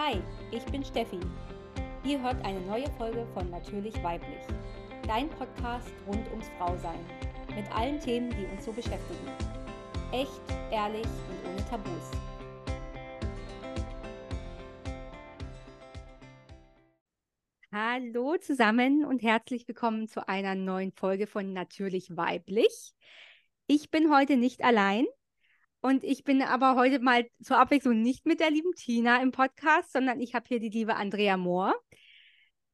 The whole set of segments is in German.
Hi, ich bin Steffi. Ihr hört eine neue Folge von Natürlich Weiblich, dein Podcast rund ums Frausein, mit allen Themen, die uns so beschäftigen. Echt, ehrlich und ohne Tabus. Hallo zusammen und herzlich willkommen zu einer neuen Folge von Natürlich Weiblich. Ich bin heute nicht allein. Und ich bin aber heute mal zur Abwechslung nicht mit der lieben Tina im Podcast, sondern ich habe hier die liebe Andrea Mohr.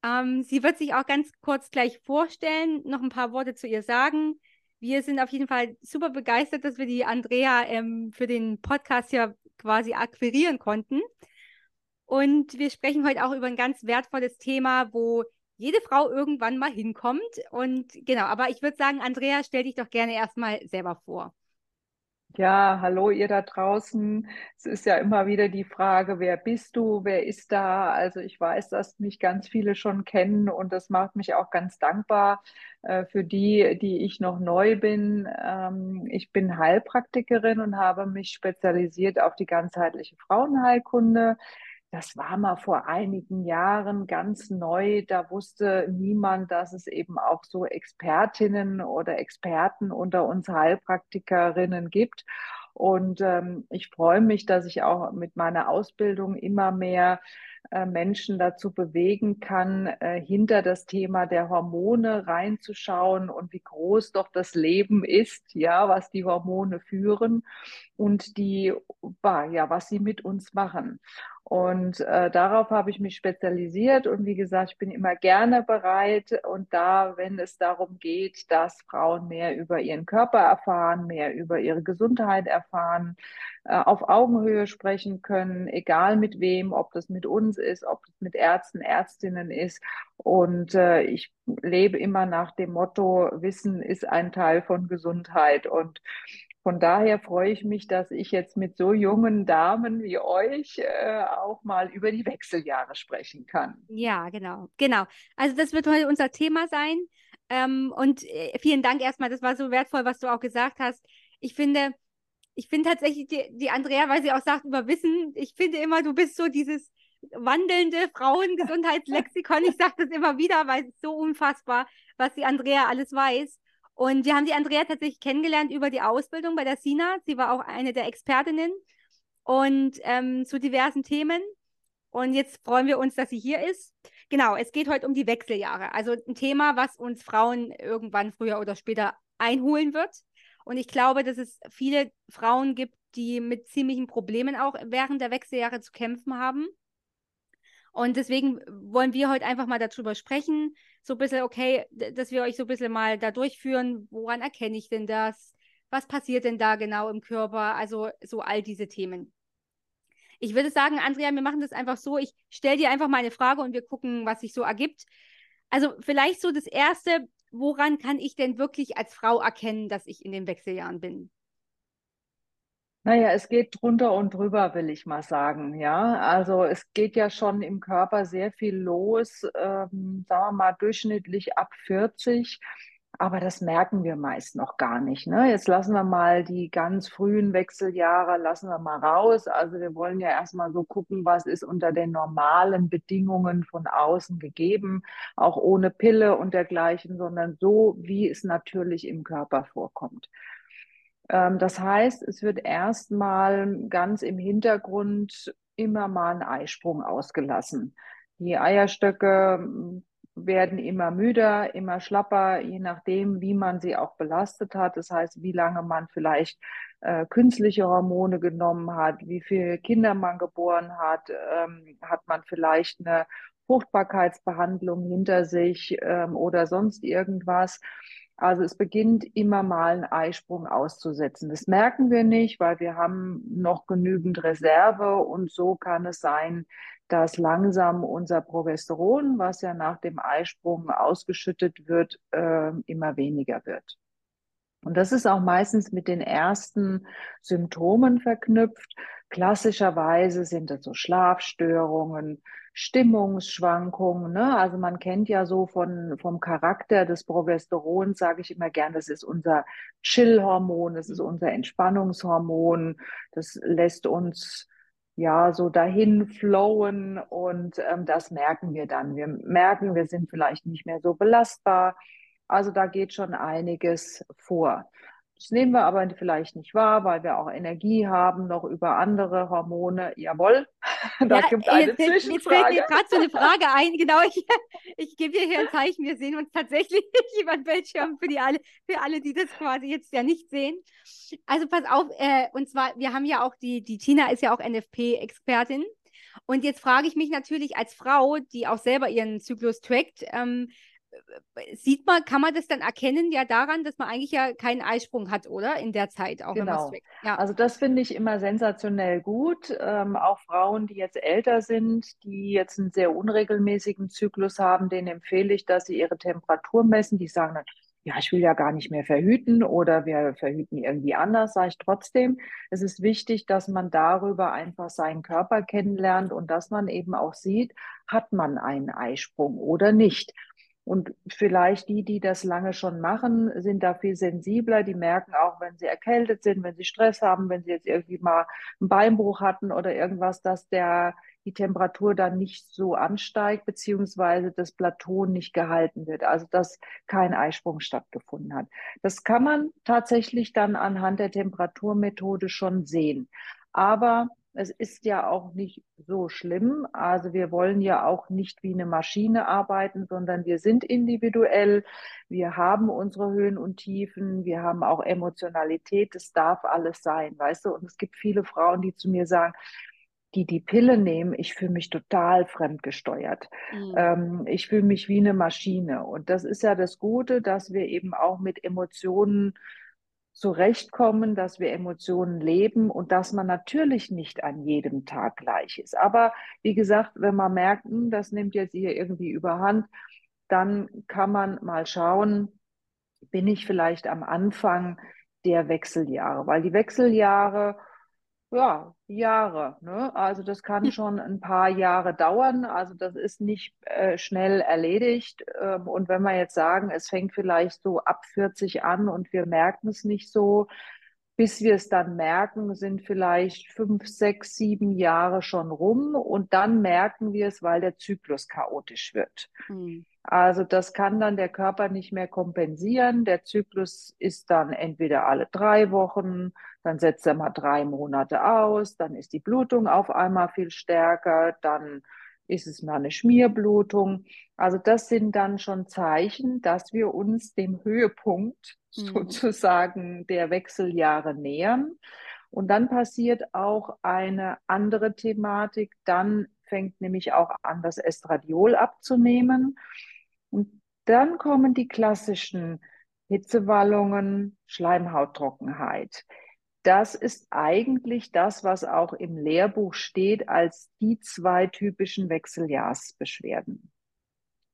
Ähm, sie wird sich auch ganz kurz gleich vorstellen, noch ein paar Worte zu ihr sagen. Wir sind auf jeden Fall super begeistert, dass wir die Andrea ähm, für den Podcast hier quasi akquirieren konnten. Und wir sprechen heute auch über ein ganz wertvolles Thema, wo jede Frau irgendwann mal hinkommt. Und genau, aber ich würde sagen, Andrea, stell dich doch gerne erstmal selber vor. Ja, hallo ihr da draußen. Es ist ja immer wieder die Frage, wer bist du, wer ist da? Also ich weiß, dass mich ganz viele schon kennen und das macht mich auch ganz dankbar äh, für die, die ich noch neu bin. Ähm, ich bin Heilpraktikerin und habe mich spezialisiert auf die ganzheitliche Frauenheilkunde. Das war mal vor einigen Jahren ganz neu. Da wusste niemand, dass es eben auch so Expertinnen oder Experten unter uns Heilpraktikerinnen gibt. Und ähm, ich freue mich, dass ich auch mit meiner Ausbildung immer mehr äh, Menschen dazu bewegen kann, äh, hinter das Thema der Hormone reinzuschauen und wie groß doch das Leben ist, ja, was die Hormone führen und die, ja, was sie mit uns machen. Und äh, darauf habe ich mich spezialisiert. Und wie gesagt, ich bin immer gerne bereit. Und da, wenn es darum geht, dass Frauen mehr über ihren Körper erfahren, mehr über ihre Gesundheit erfahren, äh, auf Augenhöhe sprechen können, egal mit wem, ob das mit uns ist, ob das mit Ärzten, Ärztinnen ist. Und äh, ich lebe immer nach dem Motto, Wissen ist ein Teil von Gesundheit. Und von daher freue ich mich, dass ich jetzt mit so jungen Damen wie euch äh, auch mal über die Wechseljahre sprechen kann. Ja, genau, genau. Also das wird heute unser Thema sein. Ähm, und äh, vielen Dank erstmal, das war so wertvoll, was du auch gesagt hast. Ich finde, ich finde tatsächlich die, die Andrea, weil sie auch sagt über Wissen, ich finde immer, du bist so dieses wandelnde Frauengesundheitslexikon. ich sage das immer wieder, weil es so unfassbar, was die Andrea alles weiß. Und wir haben die Andrea tatsächlich kennengelernt über die Ausbildung bei der SINA. Sie war auch eine der Expertinnen und ähm, zu diversen Themen. Und jetzt freuen wir uns, dass sie hier ist. Genau, es geht heute um die Wechseljahre. Also ein Thema, was uns Frauen irgendwann früher oder später einholen wird. Und ich glaube, dass es viele Frauen gibt, die mit ziemlichen Problemen auch während der Wechseljahre zu kämpfen haben. Und deswegen wollen wir heute einfach mal darüber sprechen, so ein bisschen, okay, dass wir euch so ein bisschen mal da durchführen, woran erkenne ich denn das? Was passiert denn da genau im Körper? Also so all diese Themen. Ich würde sagen, Andrea, wir machen das einfach so. Ich stelle dir einfach mal eine Frage und wir gucken, was sich so ergibt. Also vielleicht so das Erste, woran kann ich denn wirklich als Frau erkennen, dass ich in den Wechseljahren bin? Naja, es geht drunter und drüber, will ich mal sagen. Ja, also es geht ja schon im Körper sehr viel los, ähm, sagen wir mal durchschnittlich ab 40. Aber das merken wir meist noch gar nicht. Ne? Jetzt lassen wir mal die ganz frühen Wechseljahre, lassen wir mal raus. Also wir wollen ja erstmal so gucken, was ist unter den normalen Bedingungen von außen gegeben, auch ohne Pille und dergleichen, sondern so, wie es natürlich im Körper vorkommt. Ähm, das heißt, es wird erstmal ganz im Hintergrund immer mal ein Eisprung ausgelassen. Die Eierstöcke hm, werden immer müder, immer schlapper, je nachdem, wie man sie auch belastet hat. Das heißt, wie lange man vielleicht äh, künstliche Hormone genommen hat, wie viele Kinder man geboren hat, ähm, hat man vielleicht eine Fruchtbarkeitsbehandlung hinter sich ähm, oder sonst irgendwas. Also es beginnt immer mal einen Eisprung auszusetzen. Das merken wir nicht, weil wir haben noch genügend Reserve und so kann es sein, dass langsam unser Progesteron, was ja nach dem Eisprung ausgeschüttet wird, äh, immer weniger wird. Und das ist auch meistens mit den ersten Symptomen verknüpft. Klassischerweise sind das so Schlafstörungen, Stimmungsschwankungen. Ne? Also man kennt ja so von, vom Charakter des Progesterons, sage ich immer gern, das ist unser Chill-Hormon, das ist unser Entspannungshormon, das lässt uns ja, so dahin flowen und ähm, das merken wir dann. Wir merken, wir sind vielleicht nicht mehr so belastbar. Also da geht schon einiges vor. Das nehmen wir aber vielleicht nicht wahr, weil wir auch Energie haben, noch über andere Hormone. Jawohl, da Ja, gibt eine jetzt, jetzt fällt mir Zwischenfrage. gerade so eine Frage ein. Genau, ich, ich gebe dir hier ein Zeichen. Wir sehen uns tatsächlich über den Bildschirm für die alle, für alle, die das quasi jetzt ja nicht sehen. Also pass auf, äh, und zwar, wir haben ja auch die, die Tina ist ja auch NFP-Expertin. Und jetzt frage ich mich natürlich als Frau, die auch selber ihren Zyklus trackt, ähm, sieht man, kann man das dann erkennen ja daran, dass man eigentlich ja keinen Eisprung hat, oder? In der Zeit, auch Genau. Ja. Also das finde ich immer sensationell gut. Ähm, auch Frauen, die jetzt älter sind, die jetzt einen sehr unregelmäßigen Zyklus haben, denen empfehle ich, dass sie ihre Temperatur messen. Die sagen dann, ja, ich will ja gar nicht mehr verhüten oder wir verhüten irgendwie anders, sage ich trotzdem. Es ist wichtig, dass man darüber einfach seinen Körper kennenlernt und dass man eben auch sieht, hat man einen Eisprung oder nicht. Und vielleicht die, die das lange schon machen, sind da viel sensibler. Die merken auch, wenn sie erkältet sind, wenn sie Stress haben, wenn sie jetzt irgendwie mal einen Beinbruch hatten oder irgendwas, dass der, die Temperatur dann nicht so ansteigt, beziehungsweise das Plateau nicht gehalten wird. Also, dass kein Eisprung stattgefunden hat. Das kann man tatsächlich dann anhand der Temperaturmethode schon sehen. Aber es ist ja auch nicht so schlimm. Also wir wollen ja auch nicht wie eine Maschine arbeiten, sondern wir sind individuell. Wir haben unsere Höhen und Tiefen. Wir haben auch Emotionalität. Das darf alles sein, weißt du? Und es gibt viele Frauen, die zu mir sagen, die die Pille nehmen, ich fühle mich total fremdgesteuert. Mhm. Ähm, ich fühle mich wie eine Maschine. Und das ist ja das Gute, dass wir eben auch mit Emotionen zurechtkommen, dass wir Emotionen leben und dass man natürlich nicht an jedem Tag gleich ist. Aber wie gesagt, wenn man merkt, hm, das nimmt jetzt hier irgendwie überhand, dann kann man mal schauen, bin ich vielleicht am Anfang der Wechseljahre, weil die Wechseljahre ja, Jahre, ne? Also das kann schon ein paar Jahre dauern. Also das ist nicht äh, schnell erledigt. Ähm, und wenn wir jetzt sagen, es fängt vielleicht so ab 40 an und wir merken es nicht so, bis wir es dann merken, sind vielleicht fünf, sechs, sieben Jahre schon rum und dann merken wir es, weil der Zyklus chaotisch wird. Mhm. Also das kann dann der Körper nicht mehr kompensieren. Der Zyklus ist dann entweder alle drei Wochen, dann setzt er mal drei Monate aus, dann ist die Blutung auf einmal viel stärker, dann ist es mal eine Schmierblutung. Also das sind dann schon Zeichen, dass wir uns dem Höhepunkt Mhm. sozusagen der Wechseljahre nähern. Und dann passiert auch eine andere Thematik. Dann fängt nämlich auch an, das Estradiol abzunehmen. Und dann kommen die klassischen Hitzewallungen, Schleimhauttrockenheit. Das ist eigentlich das, was auch im Lehrbuch steht als die zwei typischen Wechseljahrsbeschwerden.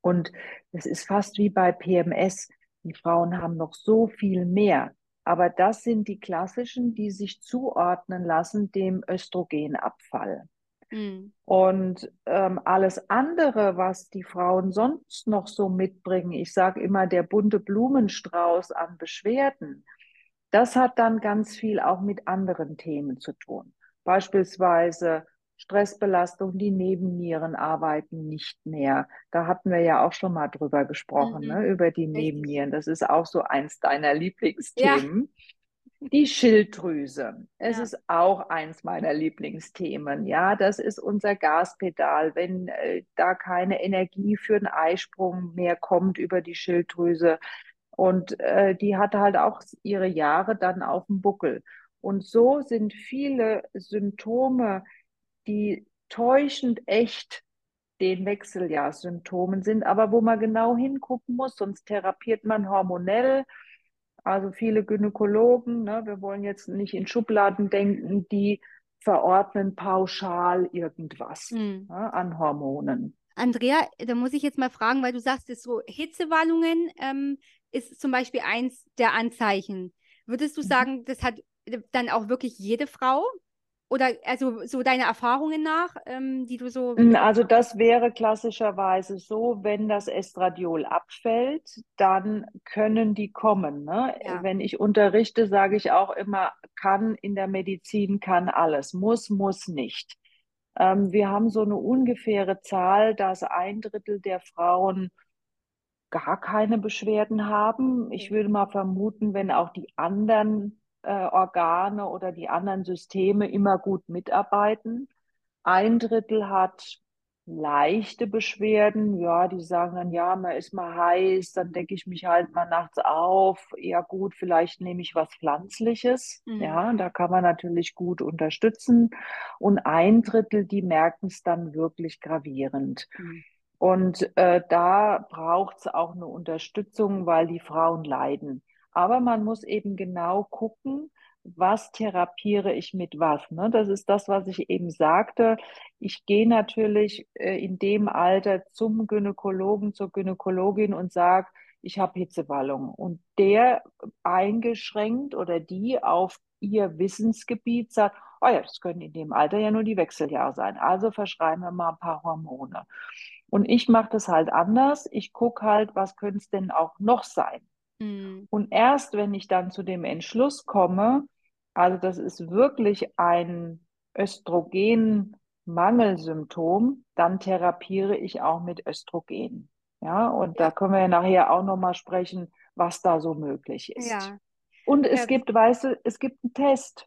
Und es ist fast wie bei PMS. Die Frauen haben noch so viel mehr. Aber das sind die klassischen, die sich zuordnen lassen dem Östrogenabfall. Mhm. Und ähm, alles andere, was die Frauen sonst noch so mitbringen, ich sage immer der bunte Blumenstrauß an Beschwerden, das hat dann ganz viel auch mit anderen Themen zu tun. Beispielsweise Stressbelastung, die Nebennieren arbeiten nicht mehr. Da hatten wir ja auch schon mal drüber gesprochen, Mhm. ne, über die. Nebennieren. Das ist auch so eins deiner Ja. Die Schilddrüse. Es Ja. ist auch eins meiner Lieblingsthemen. Ja, das ist unser Gaspedal. Wenn äh, da keine Energie für einen Eisprung mehr kommt über die Schilddrüse. Und äh, die hatte halt auch ihre Jahre dann auf dem Buckel. Und so sind viele Symptome, die täuschend echt den Wechseljahrssymptomen sind, aber wo man genau hingucken muss, sonst therapiert man hormonell. Also viele Gynäkologen, ne, wir wollen jetzt nicht in Schubladen denken, die verordnen pauschal irgendwas Mhm. ne, an Hormonen. Andrea, da muss ich jetzt mal fragen, weil du sagst, es so Hitzewallungen ähm, ist zum Beispiel eins der Anzeichen. Würdest du Mhm. sagen, das hat dann auch wirklich jede Frau? Oder also so deine Erfahrungen nach, ähm, die du so mit Also das wäre klassischerweise so, wenn das Estradiol abfällt, dann können die kommen. Ne? Ja. Wenn ich unterrichte, sage ich auch immer, kann in der Medizin kann alles, muss, muss nicht. Ähm, wir haben so eine ungefähre Zahl, dass ein Drittel der Frauen gar keine Beschwerden haben. Ich würde mal vermuten, wenn auch die anderen Organe oder die anderen Systeme immer gut mitarbeiten. Ein Drittel hat leichte Beschwerden. Ja, die sagen dann, ja, man ist mal heiß, dann decke ich mich halt mal nachts auf. Ja, gut, vielleicht nehme ich was Pflanzliches. Mhm. Ja, da kann man natürlich gut unterstützen. Und ein Drittel, die merken es dann wirklich gravierend. Mhm. Und äh, da braucht es auch eine Unterstützung, weil die Frauen leiden. Aber man muss eben genau gucken, was therapiere ich mit was. Ne? Das ist das, was ich eben sagte. Ich gehe natürlich äh, in dem Alter zum Gynäkologen, zur Gynäkologin und sage, ich habe Hitzewallung. Und der eingeschränkt oder die auf ihr Wissensgebiet sagt, oh ja, das können in dem Alter ja nur die Wechseljahre sein. Also verschreiben wir mal ein paar Hormone. Und ich mache das halt anders. Ich gucke halt, was könnte es denn auch noch sein. Mhm. Und erst wenn ich dann zu dem Entschluss komme, also das ist wirklich ein Östrogenmangelsymptom, dann therapiere ich auch mit Östrogen. Ja, und Ja. da können wir ja nachher auch nochmal sprechen, was da so möglich ist. Ja. Und es Ja. gibt, weißt du, es gibt einen Test.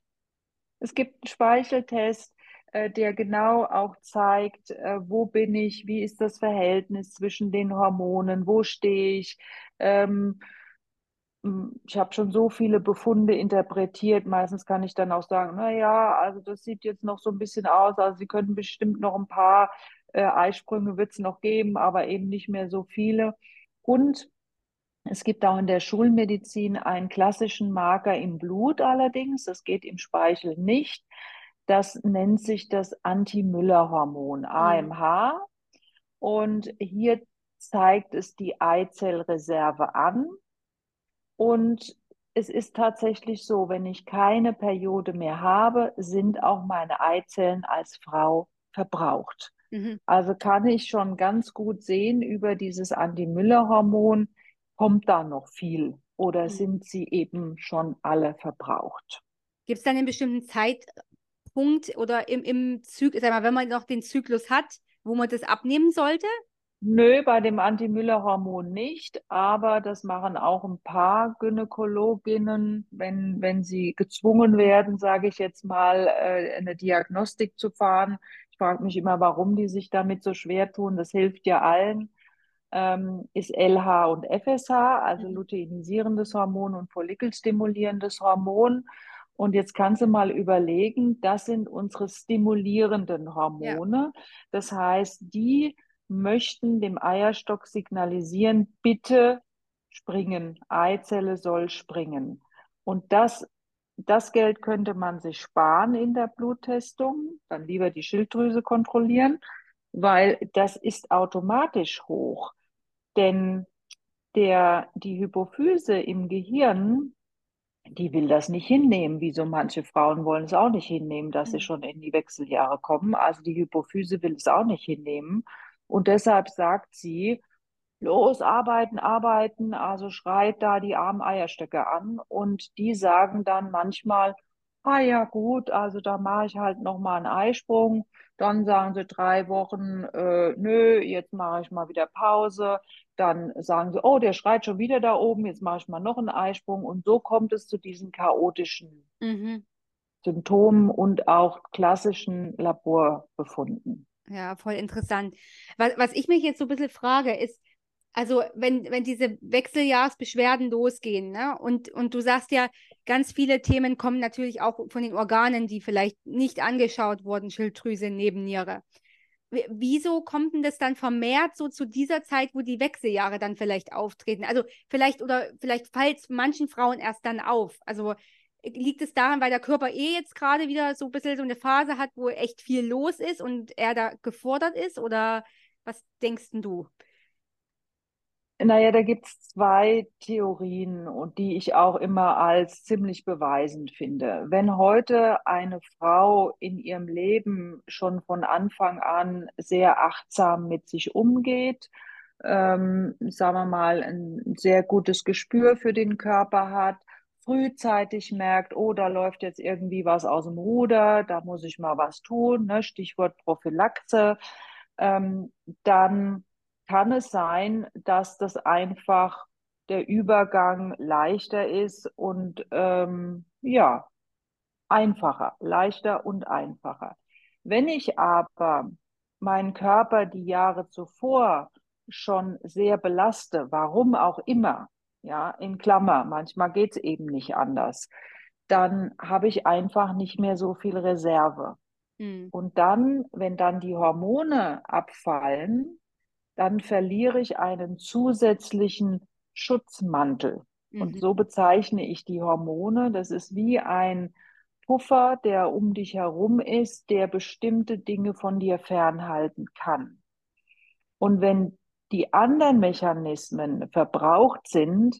Es gibt einen Speicheltest, äh, der genau auch zeigt, äh, wo bin ich, wie ist das Verhältnis zwischen den Hormonen, wo stehe ich. Ähm, ich habe schon so viele Befunde interpretiert. Meistens kann ich dann auch sagen, na ja, also das sieht jetzt noch so ein bisschen aus. Also Sie könnten bestimmt noch ein paar äh, Eisprünge wird es noch geben, aber eben nicht mehr so viele. Und es gibt auch in der Schulmedizin einen klassischen Marker im Blut allerdings. Das geht im Speichel nicht. Das nennt sich das Anti-Müller-Hormon. AMH. Und hier zeigt es die Eizellreserve an. Und es ist tatsächlich so, wenn ich keine Periode mehr habe, sind auch meine Eizellen als Frau verbraucht. Mhm. Also kann ich schon ganz gut sehen, über dieses Anti-Müller-Hormon kommt da noch viel oder Mhm. sind sie eben schon alle verbraucht. Gibt es dann einen bestimmten Zeitpunkt oder im, im Zyklus, sag mal, wenn man noch den Zyklus hat, wo man das abnehmen sollte? Nö, bei dem Anti-Müller-Hormon nicht, aber das machen auch ein paar Gynäkologinnen, wenn, wenn sie gezwungen werden, sage ich jetzt mal, äh, eine Diagnostik zu fahren. Ich frage mich immer, warum die sich damit so schwer tun. Das hilft ja allen. Ähm, ist LH und FSH, also Mhm. luteinisierendes Hormon und follikelstimulierendes Hormon. Und jetzt kannst du mal überlegen, das sind unsere stimulierenden Hormone. Das heißt, die möchten dem Eierstock signalisieren, bitte springen, Eizelle soll springen. Und das, das Geld könnte man sich sparen in der Bluttestung, dann lieber die Schilddrüse kontrollieren, weil das ist automatisch hoch. Denn der, die Hypophyse im Gehirn, die will das nicht hinnehmen, wie so manche Frauen wollen es auch nicht hinnehmen, dass sie Mhm. schon in die Wechseljahre kommen. Also die Hypophyse will es auch nicht hinnehmen. Und deshalb sagt sie, los, arbeiten, arbeiten, also schreit da die armen Eierstöcke an. Und die sagen dann manchmal, ah ja gut, also da mache ich halt nochmal einen Eisprung. Dann sagen sie drei Wochen, äh, nö, jetzt mache ich mal wieder Pause. Dann sagen sie, oh, der schreit schon wieder da oben, jetzt mache ich mal noch einen Eisprung. Und so kommt es zu diesen chaotischen Mhm. Symptomen und auch klassischen Laborbefunden. Ja, voll interessant. Was, was ich mich jetzt so ein bisschen frage, ist, also wenn, wenn diese Wechseljahrsbeschwerden losgehen, ne? Und, und du sagst ja, ganz viele Themen kommen natürlich auch von den Organen, die vielleicht nicht angeschaut wurden, Schilddrüse, Nebenniere. Wieso kommt denn das dann vermehrt so zu dieser Zeit, wo die Wechseljahre dann vielleicht auftreten? Also vielleicht oder vielleicht fällt manchen Frauen erst dann auf. Also liegt es daran, weil der Körper eh jetzt gerade wieder so ein bisschen so eine Phase hat, wo echt viel los ist und er da gefordert ist? Oder was denkst du? Naja, da gibt es zwei Theorien und die ich auch immer als ziemlich beweisend finde. Wenn heute eine Frau in ihrem Leben schon von Anfang an sehr achtsam mit sich umgeht, ähm, sagen wir mal, ein sehr gutes Gespür für den Körper hat, frühzeitig merkt, oh, da läuft jetzt irgendwie was aus dem Ruder, da muss ich mal was tun, ne? Stichwort Prophylaxe, ähm, dann kann es sein, dass das einfach der Übergang leichter ist und ähm, ja, einfacher, leichter und einfacher. Wenn ich aber meinen Körper die Jahre zuvor schon sehr belaste, warum auch immer, ja, in Klammer, manchmal geht es eben nicht anders, dann habe ich einfach nicht mehr so viel Reserve. Mhm. Und dann, wenn dann die Hormone abfallen, dann verliere ich einen zusätzlichen Schutzmantel. Mhm. Und so bezeichne ich die Hormone. Das ist wie ein Puffer, der um dich herum ist, der bestimmte Dinge von dir fernhalten kann. Und wenn die anderen Mechanismen verbraucht sind,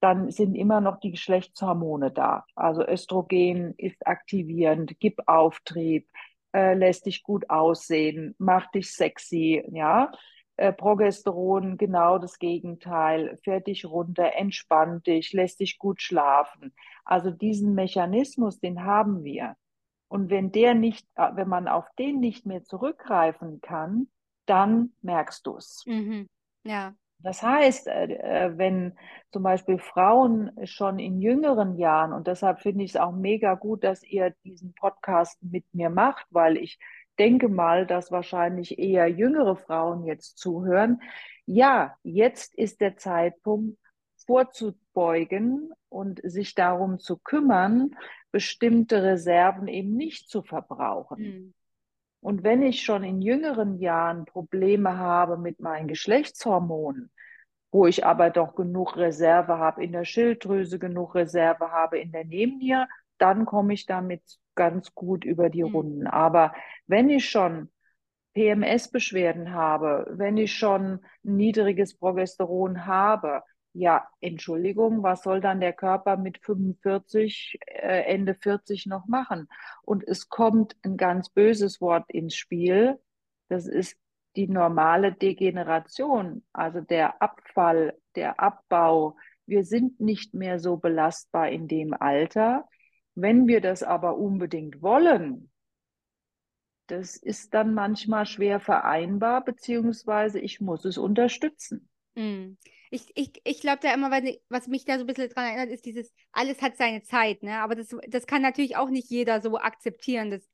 dann sind immer noch die Geschlechtshormone da. Also Östrogen ist aktivierend, gibt Auftrieb, äh, lässt dich gut aussehen, macht dich sexy, ja. Äh, Progesteron genau das Gegenteil, fährt dich runter, entspannt dich, lässt dich gut schlafen. Also diesen Mechanismus, den haben wir. Und wenn der nicht, äh, wenn man auf den nicht mehr zurückgreifen kann, dann merkst du es. Mhm. Ja. Das heißt, äh, wenn zum Beispiel Frauen schon in jüngeren Jahren, und deshalb finde ich es auch mega gut, dass ihr diesen Podcast mit mir macht, weil ich denke mal, dass wahrscheinlich eher jüngere Frauen jetzt zuhören. Ja, jetzt ist der Zeitpunkt vorzubeugen und sich darum zu kümmern, bestimmte Reserven eben nicht zu verbrauchen. Mhm. Und wenn ich schon in jüngeren Jahren Probleme habe mit meinen Geschlechtshormonen, wo ich aber doch genug Reserve habe in der Schilddrüse, genug Reserve habe in der Nebenniere, dann komme ich damit ganz gut über die mhm. Runden. Aber wenn ich schon PMS-Beschwerden habe, wenn ich schon niedriges Progesteron habe, ja, Entschuldigung, was soll dann der Körper mit 45, äh, Ende 40 noch machen? Und es kommt ein ganz böses Wort ins Spiel. Das ist die normale Degeneration, also der Abfall, der Abbau. Wir sind nicht mehr so belastbar in dem Alter. Wenn wir das aber unbedingt wollen, das ist dann manchmal schwer vereinbar, beziehungsweise ich muss es unterstützen. Mm. Ich, ich, ich glaube da immer, was mich da so ein bisschen dran erinnert, ist dieses, alles hat seine Zeit, ne? Aber das, das kann natürlich auch nicht jeder so akzeptieren. Das,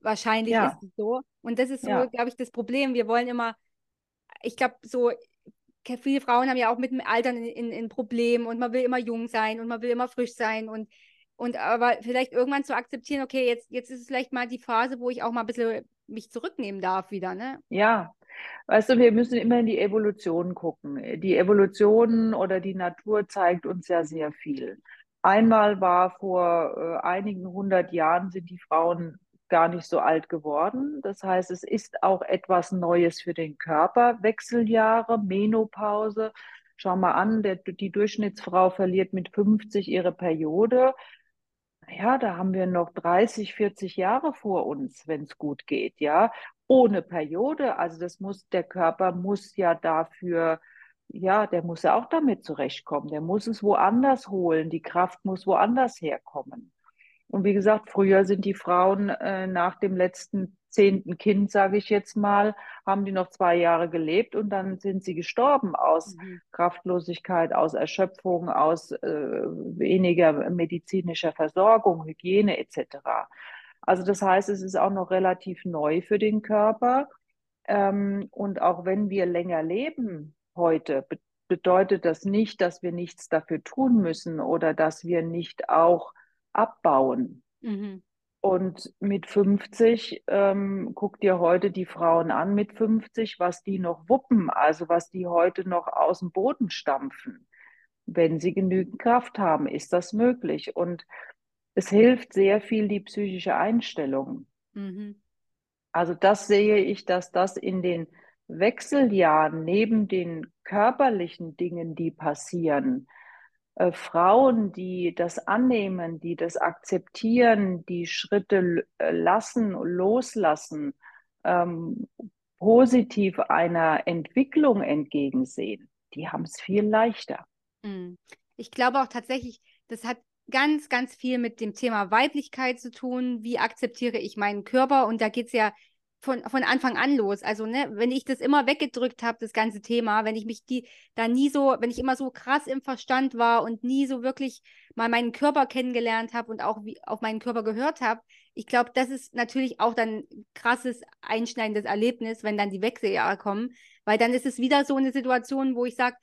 wahrscheinlich ja. ist es so. Und das ist so, ja. glaube ich, das Problem. Wir wollen immer, ich glaube, so, viele Frauen haben ja auch mit dem Altern in, in, in Problemen und man will immer jung sein und man will immer frisch sein und und aber vielleicht irgendwann zu akzeptieren, okay, jetzt, jetzt ist es vielleicht mal die Phase, wo ich auch mal ein bisschen mich zurücknehmen darf wieder, ne? Ja, weißt du, wir müssen immer in die Evolution gucken. Die Evolution oder die Natur zeigt uns ja sehr viel. Einmal war vor äh, einigen hundert Jahren sind die Frauen gar nicht so alt geworden. Das heißt, es ist auch etwas Neues für den Körper. Wechseljahre, Menopause. Schau mal an, der, die Durchschnittsfrau verliert mit 50 ihre Periode ja, da haben wir noch 30, 40 Jahre vor uns, wenn es gut geht, ja, ohne Periode. Also das muss, der Körper muss ja dafür, ja, der muss ja auch damit zurechtkommen. Der muss es woanders holen. Die Kraft muss woanders herkommen. Und wie gesagt, früher sind die Frauen äh, nach dem letzten zehnten Kind, sage ich jetzt mal, haben die noch zwei Jahre gelebt und dann sind sie gestorben aus mhm. Kraftlosigkeit, aus Erschöpfung, aus äh, weniger medizinischer Versorgung, Hygiene etc. Also das heißt, es ist auch noch relativ neu für den Körper. Ähm, und auch wenn wir länger leben heute, be bedeutet das nicht, dass wir nichts dafür tun müssen oder dass wir nicht auch abbauen. Mhm. Und mit 50, ähm, guck dir heute die Frauen an mit 50, was die noch wuppen, also was die heute noch aus dem Boden stampfen. Wenn sie genügend Kraft haben, ist das möglich. Und es hilft sehr viel die psychische Einstellung. Mhm. Also das sehe ich, dass das in den Wechseljahren neben den körperlichen Dingen, die passieren, äh, Frauen, die das annehmen, die das akzeptieren, die Schritte äh, lassen, loslassen, ähm, positiv einer Entwicklung entgegensehen, die haben es viel leichter. Hm. Ich glaube auch tatsächlich, das hat ganz, ganz viel mit dem Thema Weiblichkeit zu tun. Wie akzeptiere ich meinen Körper? Und da geht es ja von, von Anfang an los. Also, ne, wenn ich das immer weggedrückt habe, das ganze Thema, wenn ich mich die da nie so, wenn ich immer so krass im Verstand war und nie so wirklich mal meinen Körper kennengelernt habe und auch wie, auf meinen Körper gehört habe, ich glaube, das ist natürlich auch dann krasses, einschneidendes Erlebnis, wenn dann die Wechseljahre kommen, weil dann ist es wieder so eine Situation, wo ich sage,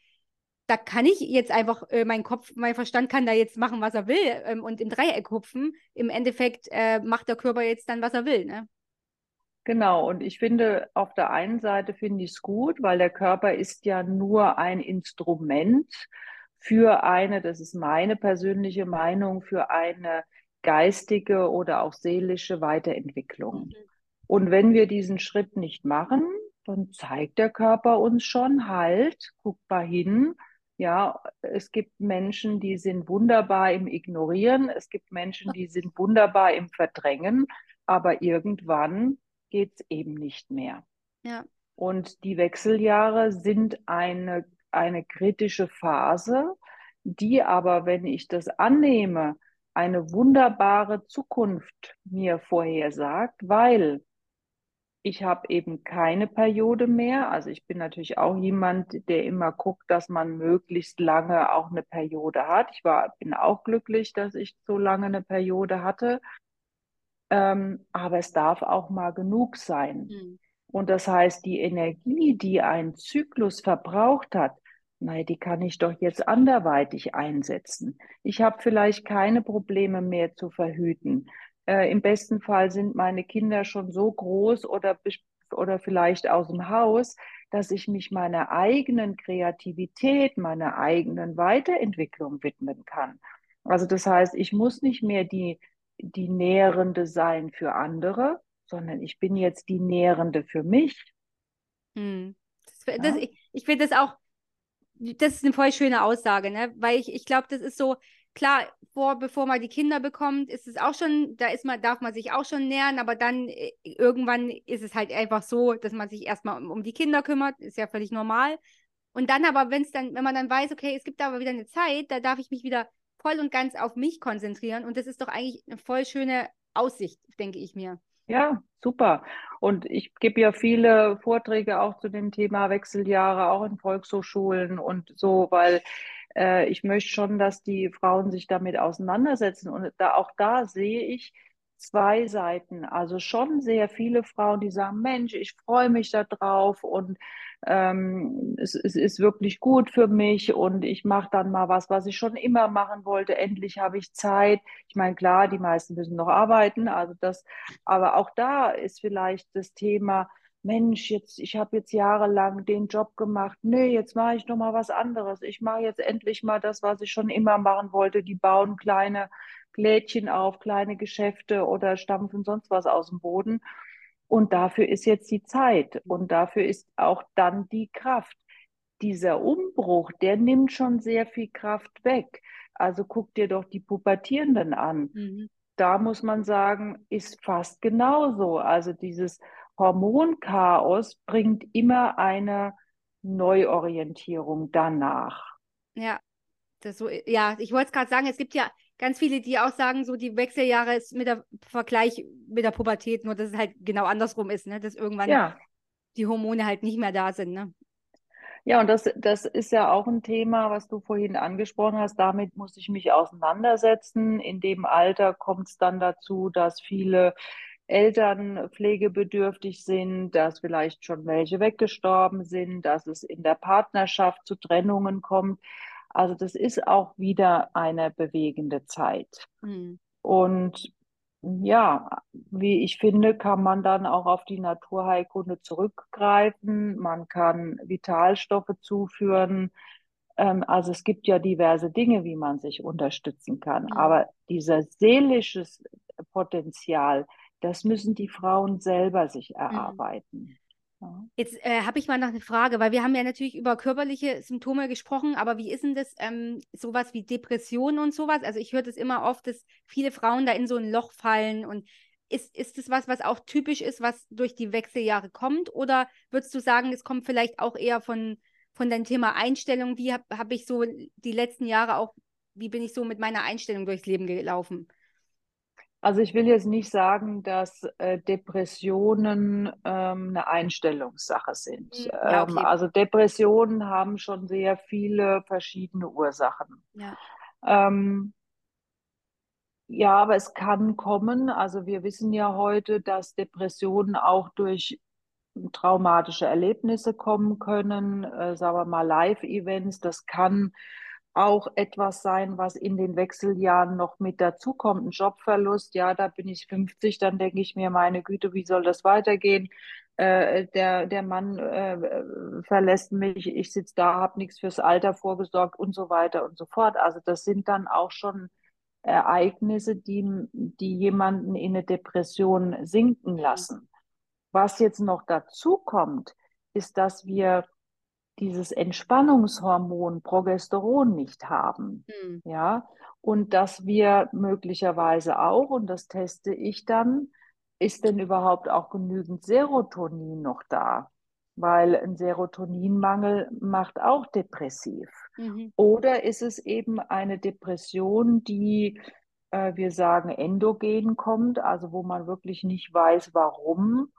da kann ich jetzt einfach, äh, mein Kopf, mein Verstand kann da jetzt machen, was er will ähm, und im Dreieck hupfen. Im Endeffekt äh, macht der Körper jetzt dann, was er will, ne? Genau, und ich finde, auf der einen Seite finde ich es gut, weil der Körper ist ja nur ein Instrument für eine, das ist meine persönliche Meinung, für eine geistige oder auch seelische Weiterentwicklung. Mhm. Und wenn wir diesen Schritt nicht machen, dann zeigt der Körper uns schon halt, guck mal hin. Ja, es gibt Menschen, die sind wunderbar im Ignorieren, es gibt Menschen, die sind wunderbar im Verdrängen, aber irgendwann geht es eben nicht mehr. Ja. Und die Wechseljahre sind eine, eine kritische Phase, die aber, wenn ich das annehme, eine wunderbare Zukunft mir vorhersagt, weil ich habe eben keine Periode mehr. Also ich bin natürlich auch jemand, der immer guckt, dass man möglichst lange auch eine Periode hat. Ich war, bin auch glücklich, dass ich so lange eine Periode hatte. Ähm, aber es darf auch mal genug sein. Mhm. Und das heißt, die Energie, die ein Zyklus verbraucht hat, nein, die kann ich doch jetzt anderweitig einsetzen. Ich habe vielleicht keine Probleme mehr zu verhüten. Äh, Im besten Fall sind meine Kinder schon so groß oder, oder vielleicht aus dem Haus, dass ich mich meiner eigenen Kreativität, meiner eigenen Weiterentwicklung widmen kann. Also das heißt, ich muss nicht mehr die die Nährende sein für andere, sondern ich bin jetzt die Nährende für mich. Hm. Das, das, ja? Ich, ich finde das auch, das ist eine voll schöne Aussage, ne? Weil ich, ich glaube, das ist so, klar, vor, bevor man die Kinder bekommt, ist es auch schon, da ist man, darf man sich auch schon nähern, aber dann äh, irgendwann ist es halt einfach so, dass man sich erstmal um, um die Kinder kümmert, ist ja völlig normal. Und dann aber, wenn es dann, wenn man dann weiß, okay, es gibt aber wieder eine Zeit, da darf ich mich wieder voll und ganz auf mich konzentrieren. Und das ist doch eigentlich eine voll schöne Aussicht, denke ich mir. Ja, super. Und ich gebe ja viele Vorträge auch zu dem Thema Wechseljahre, auch in Volkshochschulen und so, weil äh, ich möchte schon, dass die Frauen sich damit auseinandersetzen. Und da, auch da sehe ich, zwei Seiten. Also schon sehr viele Frauen, die sagen, Mensch, ich freue mich da drauf und ähm, es, es, ist wirklich gut für mich und ich mache dann mal was, was ich schon immer machen wollte. Endlich habe ich Zeit. Ich meine, klar, die meisten müssen noch arbeiten, also das, aber auch da ist vielleicht das Thema, Mensch, jetzt, ich habe jetzt jahrelang den Job gemacht. Nee, jetzt mache ich noch mal was anderes. Ich mache jetzt endlich mal das, was ich schon immer machen wollte. Die bauen kleine Lädchen auf, kleine Geschäfte oder stampfen sonst was aus dem Boden. Und dafür ist jetzt die Zeit und dafür ist auch dann die Kraft. Dieser Umbruch, der nimmt schon sehr viel Kraft weg. Also guck dir doch die Pubertierenden an. Mhm. Da muss man sagen, ist fast genauso. Also dieses Hormonchaos bringt immer eine Neuorientierung danach. Ja, das so, ja, ich wollte es gerade sagen, es gibt ja ganz viele, die auch sagen, so die Wechseljahre ist mit der Vergleich mit der Pubertät, nur dass es halt genau andersrum ist, ne? Dass irgendwann ja. die Hormone halt nicht mehr da sind, ne? Ja, und das, das ist ja auch ein Thema, was du vorhin angesprochen hast. Damit muss ich mich auseinandersetzen. In dem Alter kommt es dann dazu, dass viele Eltern pflegebedürftig sind, dass vielleicht schon welche weggestorben sind, dass es in der Partnerschaft zu Trennungen kommt. Also das ist auch wieder eine bewegende Zeit. Mhm. Und ja, wie ich finde, kann man dann auch auf die Naturheilkunde zurückgreifen. Man kann Vitalstoffe zuführen. Ähm, also es gibt ja diverse Dinge, wie man sich unterstützen kann. Mhm. Aber dieser seelisches Potenzial, das müssen die Frauen selber sich mhm. erarbeiten. Mhm. Jetzt äh, habe ich mal noch eine Frage, weil wir haben ja natürlich über körperliche Symptome gesprochen, aber wie ist denn das ähm, sowas wie Depressionen und sowas? Also ich höre das immer oft, dass viele Frauen da in so ein Loch fallen und ist, ist das was, was auch typisch ist, was durch die Wechseljahre kommt? Oder würdest du sagen, es kommt vielleicht auch eher von, von deinem Thema Einstellung? Wie habe hab ich so die letzten Jahre auch wie bin ich so mit meiner Einstellung durchs Leben gelaufen? Also ich will jetzt nicht sagen, dass äh, Depressionen ähm, eine Einstellungssache sind. Hm, ja, Ähm, okay. also Depressionen haben schon sehr viele verschiedene Ursachen. Ja. Ähm, ja, aber es kann kommen. Also wir wissen ja heute, dass Depressionen auch durch traumatische Erlebnisse kommen können, äh, sagen wir mal Live-Events. Das kann auch etwas sein, was in den Wechseljahren noch mit dazukommt. Ein Jobverlust, ja, da bin ich 50, dann denke ich mir, meine Güte, wie soll das weitergehen? Äh, der, der Mann äh, verlässt mich, ich sitze da, habe nichts fürs Alter vorgesorgt und so weiter und so fort. Also das sind dann auch schon Ereignisse, die, die jemanden in eine Depression sinken lassen. Was jetzt noch dazu kommt, ist, dass wir dieses Entspannungshormon Progesteron nicht haben. Hm. Ja, und dass wir möglicherweise auch, und das teste ich dann, ist denn überhaupt auch genügend Serotonin noch da? Weil ein Serotoninmangel macht auch depressiv. Mhm. Oder ist es eben eine Depression, die, äh, wir sagen, endogen kommt, also wo man wirklich nicht weiß, warum,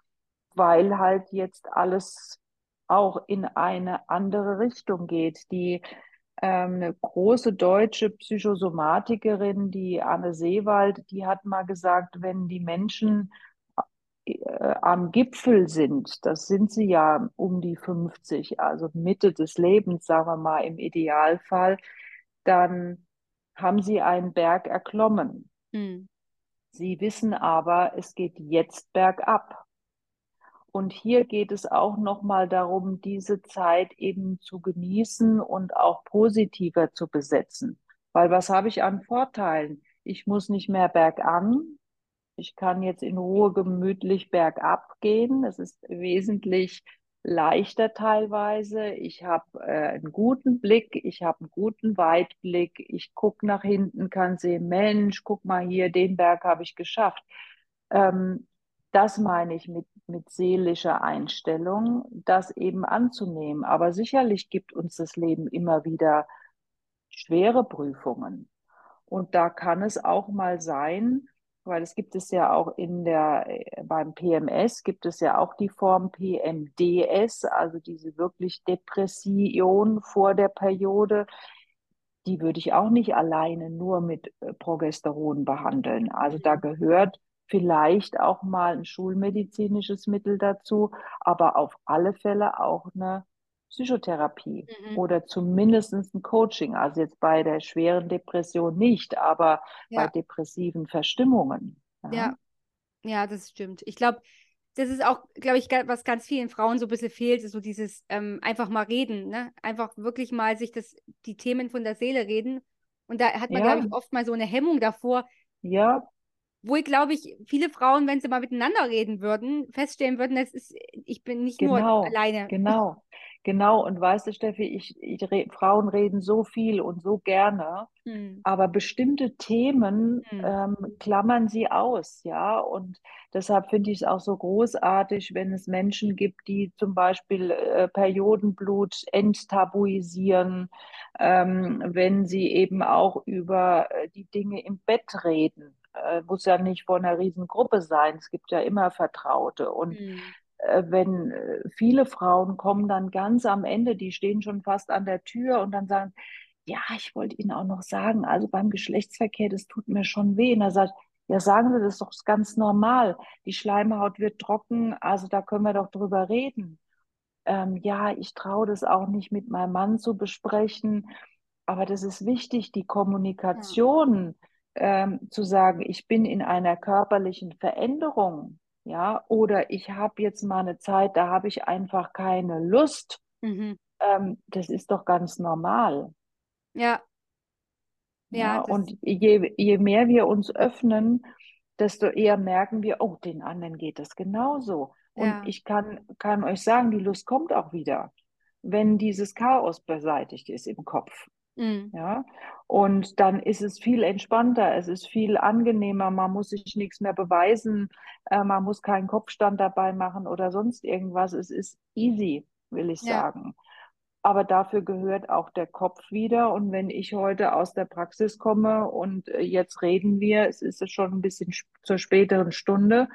weil halt jetzt alles auch in eine andere Richtung geht. Die ähm, eine große deutsche Psychosomatikerin, die Anne Seewald, die hat mal gesagt, wenn die Menschen äh, am Gipfel sind, das sind sie ja um die 50, also Mitte des Lebens, sagen wir mal im Idealfall, dann haben sie einen Berg erklommen. Hm. Sie wissen aber, es geht jetzt bergab. Und hier geht es auch nochmal darum, diese Zeit eben zu genießen und auch positiver zu besetzen. Weil was habe ich an Vorteilen? Ich muss nicht mehr bergan. Ich kann jetzt in Ruhe gemütlich bergab gehen. Es ist wesentlich leichter teilweise. Ich habe äh, einen guten Blick, ich habe einen guten Weitblick. Ich gucke nach hinten, kann sehen, Mensch, guck mal hier, den Berg habe ich geschafft. Ähm, das meine ich mit, mit seelischer Einstellung, das eben anzunehmen. Aber sicherlich gibt uns das Leben immer wieder schwere Prüfungen. Und da kann es auch mal sein, weil es gibt es ja auch in der, beim PMS gibt es ja auch die Form PMDS, also diese wirklich Depression vor der Periode. Die würde ich auch nicht alleine nur mit Progesteron behandeln. Also da gehört vielleicht auch mal ein schulmedizinisches Mittel dazu, aber auf alle Fälle auch eine Psychotherapie Mhm. oder zumindest ein Coaching. Also jetzt bei der schweren Depression nicht, aber bei Ja, depressiven Verstimmungen. Ja, ja, ja, das stimmt. Ich glaube, das ist auch, glaube ich, was ganz vielen Frauen so ein bisschen fehlt, ist so dieses ähm, einfach mal reden, ne? Einfach wirklich mal sich das, die Themen von der Seele reden. Und da hat man, glaube ja, ich, oft mal so eine Hemmung davor, ja, wo ich glaube ich, viele Frauen, wenn sie mal miteinander reden würden, feststellen würden, das ist, ich bin nicht nur genau, alleine. genau, genau. Und weißt du, Steffi, ich, ich re Frauen reden so viel und so gerne. Hm. Aber bestimmte Themen Hm. ähm, klammern sie aus, ja. Und deshalb finde ich es auch so großartig, wenn es Menschen gibt, die zum Beispiel äh, Periodenblut enttabuisieren, ähm, wenn sie eben auch über äh, die Dinge im Bett reden. Äh, muss ja nicht vor einer Riesengruppe sein. Es gibt ja immer Vertraute. Und Hm. äh, wenn äh, viele Frauen kommen dann ganz am Ende, die stehen schon fast an der Tür und dann sagen, ja, ich wollte Ihnen auch noch sagen, also beim Geschlechtsverkehr, das tut mir schon weh. Und er sagt, ja, sagen Sie, das ist doch ganz normal. Die Schleimhaut wird trocken, also da können wir doch drüber reden. Ähm, ja, ich traue das auch nicht mit meinem Mann zu besprechen, aber das ist wichtig, die Ja. Ähm, zu sagen, ich bin in einer körperlichen Veränderung, ja, oder ich habe jetzt mal eine Zeit, da habe ich einfach keine Lust. Mhm. Ähm, das ist doch ganz normal. Ja, ja, Ja, und je, je mehr wir uns öffnen, desto eher merken wir, oh, den anderen geht das genauso. Und ja, ich kann, kann euch sagen, die Lust kommt auch wieder, wenn dieses Chaos beseitigt ist im Kopf. Hm. Ja, und dann ist es viel entspannter, es ist viel angenehmer, man muss sich nichts mehr beweisen, äh, man muss keinen Kopfstand dabei machen oder sonst irgendwas. Es ist easy, will ich Ja. sagen. aber dafür gehört auch der Kopf wieder. Und wenn ich heute aus der Praxis komme und äh, jetzt reden wir, es ist schon ein bisschen zur späteren Stunde,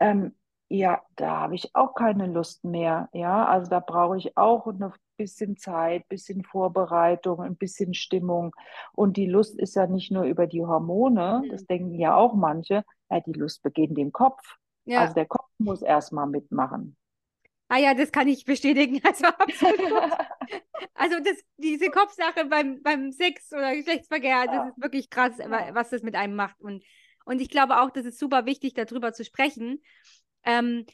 ähm, ja, da habe ich auch keine Lust mehr. Ja, also da brauche ich auch ein bisschen Zeit, bisschen Vorbereitung, ein bisschen Stimmung. Und die Lust ist ja nicht nur über die Hormone, das denken ja auch manche, ja, die Lust beginnt im Kopf. Ja. Also der Kopf muss erstmal mitmachen. Ah ja, das kann ich bestätigen. Also, also das, diese Kopfsache beim, beim Sex oder Geschlechtsverkehr, das ist wirklich krass, was das mit einem macht. Und, und ich glaube auch, das ist super wichtig, darüber zu sprechen. Ähm,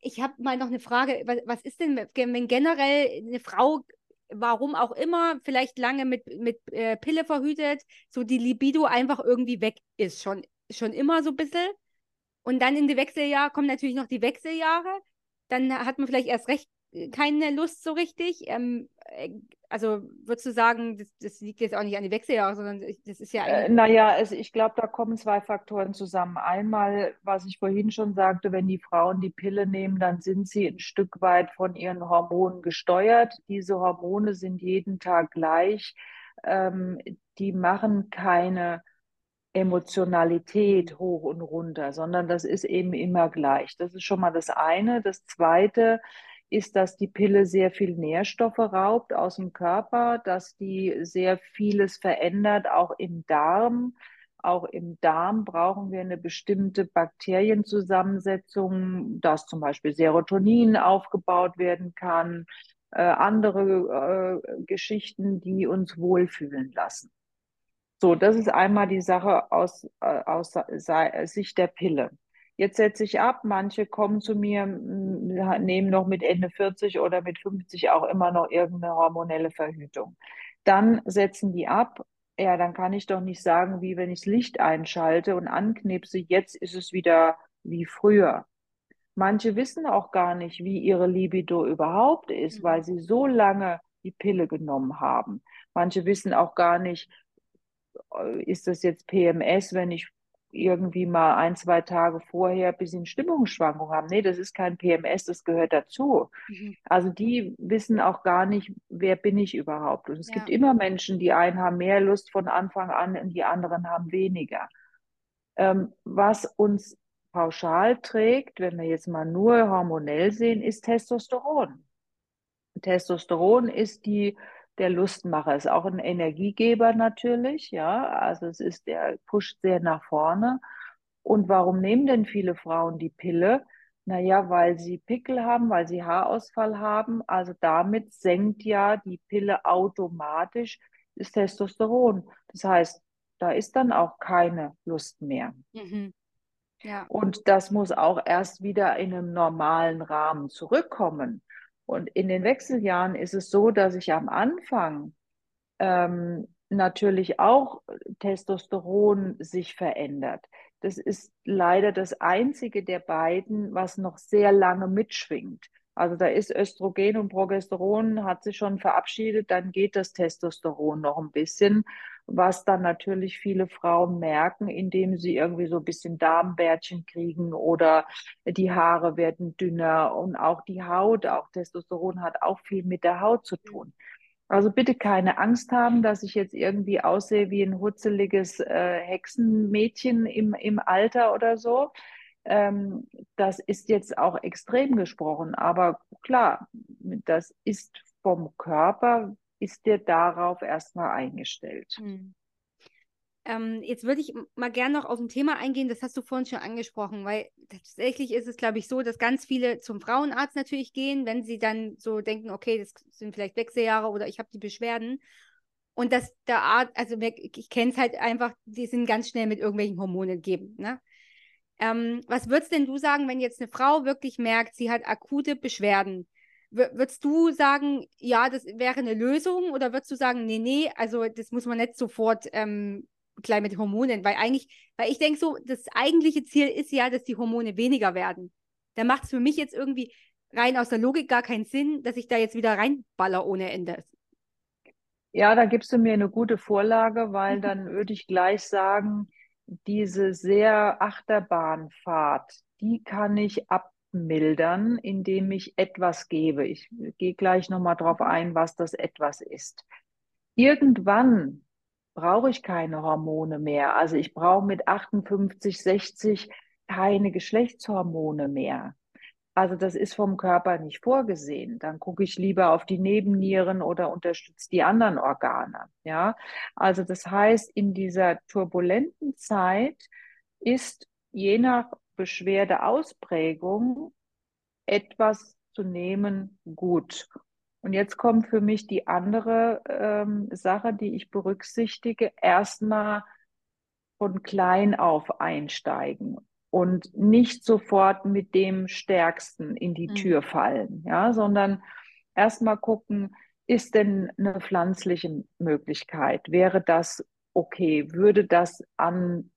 ich habe mal noch eine Frage, was ist denn, wenn generell eine Frau, warum auch immer, vielleicht lange mit, mit äh, Pille verhütet, so die Libido einfach irgendwie weg ist, schon, schon immer so ein bisschen. Und dann in die Wechseljahre kommen natürlich noch die Wechseljahre. Dann hat man vielleicht erst recht äh, keine Lust so richtig. Ähm, äh, also würdest du sagen, das, das, liegt jetzt auch nicht an die Wechseljahre, sondern das ist ja eigentlich. Äh, naja, also ich glaube, da kommen zwei Faktoren zusammen. Einmal, was ich vorhin schon sagte, wenn die Frauen die Pille nehmen, dann sind sie ein Stück weit von ihren Hormonen gesteuert. Diese Hormone sind jeden Tag gleich. Ähm, die machen keine Emotionalität hoch und runter, sondern das ist eben immer gleich. Das ist schon mal das eine. Das zweite ist, dass die Pille sehr viel Nährstoffe raubt aus dem Körper, dass die sehr vieles verändert, auch im Darm. Auch im Darm brauchen wir eine bestimmte Bakterienzusammensetzung, dass zum Beispiel Serotonin aufgebaut werden kann, äh, andere äh, Geschichten, die uns wohlfühlen lassen. So, das ist einmal die Sache aus, äh, aus Sicht der Pille. Jetzt setze ich ab, manche kommen zu mir, nehmen noch mit Ende 40 oder mit 50 auch immer noch irgendeine hormonelle Verhütung. Dann setzen die ab. Ja, dann kann ich doch nicht sagen, wie wenn ich das Licht einschalte und anknipse, jetzt ist es wieder wie früher. Manche wissen auch gar nicht, wie ihre Libido überhaupt ist, weil mhm. sie so lange die Pille genommen haben. Manche wissen auch gar nicht, äh, ist das jetzt PMS, wenn ich irgendwie mal ein, zwei Tage vorher ein bisschen Stimmungsschwankungen habe. Nee, das ist kein PMS, das gehört dazu. Mhm. Also die wissen auch gar nicht, wer bin ich überhaupt. Und es ja. gibt immer Menschen, die einen haben mehr Lust von Anfang an und die anderen haben weniger. Ähm, was uns pauschal trägt, wenn wir jetzt mal nur hormonell sehen, ist Testosteron. Testosteron ist die der Lustmacher ist auch ein Energiegeber natürlich, ja. Also es ist, der pusht sehr nach vorne. Und warum nehmen denn viele Frauen die Pille? Naja, weil sie Pickel haben, weil sie Haarausfall haben. Also damit senkt ja die Pille automatisch das Testosteron. Das heißt, da ist dann auch keine Lust mehr. Mhm. Ja. Und das muss auch erst wieder in einem normalen Rahmen zurückkommen. Und in den Wechseljahren ist es so, dass ich am Anfang ähm, natürlich auch Testosteron sich verändert. Das ist leider das einzige der beiden, was noch sehr lange mitschwingt. Also da ist Östrogen und Progesteron hat sich schon verabschiedet, dann geht das Testosteron noch ein bisschen was dann natürlich viele Frauen merken, indem sie irgendwie so ein bisschen Darmbärtchen kriegen oder die Haare werden dünner und auch die Haut, auch Testosteron hat auch viel mit der Haut zu tun. Also bitte keine Angst haben, dass ich jetzt irgendwie aussehe wie ein hutzeliges äh, Hexenmädchen im, im Alter oder so. Ähm, das ist jetzt auch extrem gesprochen, aber klar, das ist vom Körper ist dir darauf erstmal eingestellt. Hm. Ähm, jetzt würde ich mal gerne noch auf ein Thema eingehen, das hast du vorhin schon angesprochen, weil tatsächlich ist es, glaube ich, so, dass ganz viele zum Frauenarzt natürlich gehen, wenn sie dann so denken, okay, das sind vielleicht Wechseljahre oder ich habe die Beschwerden. Und dass der Arzt, also ich kenne es halt einfach, die sind ganz schnell mit irgendwelchen Hormonen geben. Ne? Ähm, was würdest denn du sagen, wenn jetzt eine Frau wirklich merkt, sie hat akute Beschwerden? Würdest du sagen, ja, das wäre eine Lösung oder würdest du sagen, nee, nee, also das muss man nicht sofort ähm, gleich mit Hormonen, weil eigentlich, weil ich denke so, das eigentliche Ziel ist ja, dass die Hormone weniger werden. Da macht es für mich jetzt irgendwie rein aus der Logik gar keinen Sinn, dass ich da jetzt wieder reinballer ohne Ende. Ja, da gibst du mir eine gute Vorlage, weil dann würde ich gleich sagen, diese sehr Achterbahnfahrt, die kann ich ab abmildern, indem ich etwas gebe. Ich gehe gleich nochmal drauf ein, was das etwas ist. Irgendwann brauche ich keine Hormone mehr. Also ich brauche mit 58, 60 keine Geschlechtshormone mehr. Also das ist vom Körper nicht vorgesehen. Dann gucke ich lieber auf die Nebennieren oder unterstütze die anderen Organe. Ja, also das heißt, in dieser turbulenten Zeit ist je nach Beschwerdeausprägung etwas zu nehmen gut. Und jetzt kommt für mich die andere ähm, Sache, die ich berücksichtige. Erstmal von klein auf einsteigen und nicht sofort mit dem Stärksten in die mhm. Tür fallen, ja, sondern erstmal gucken, ist denn eine pflanzliche Möglichkeit? Wäre das okay? Würde das an,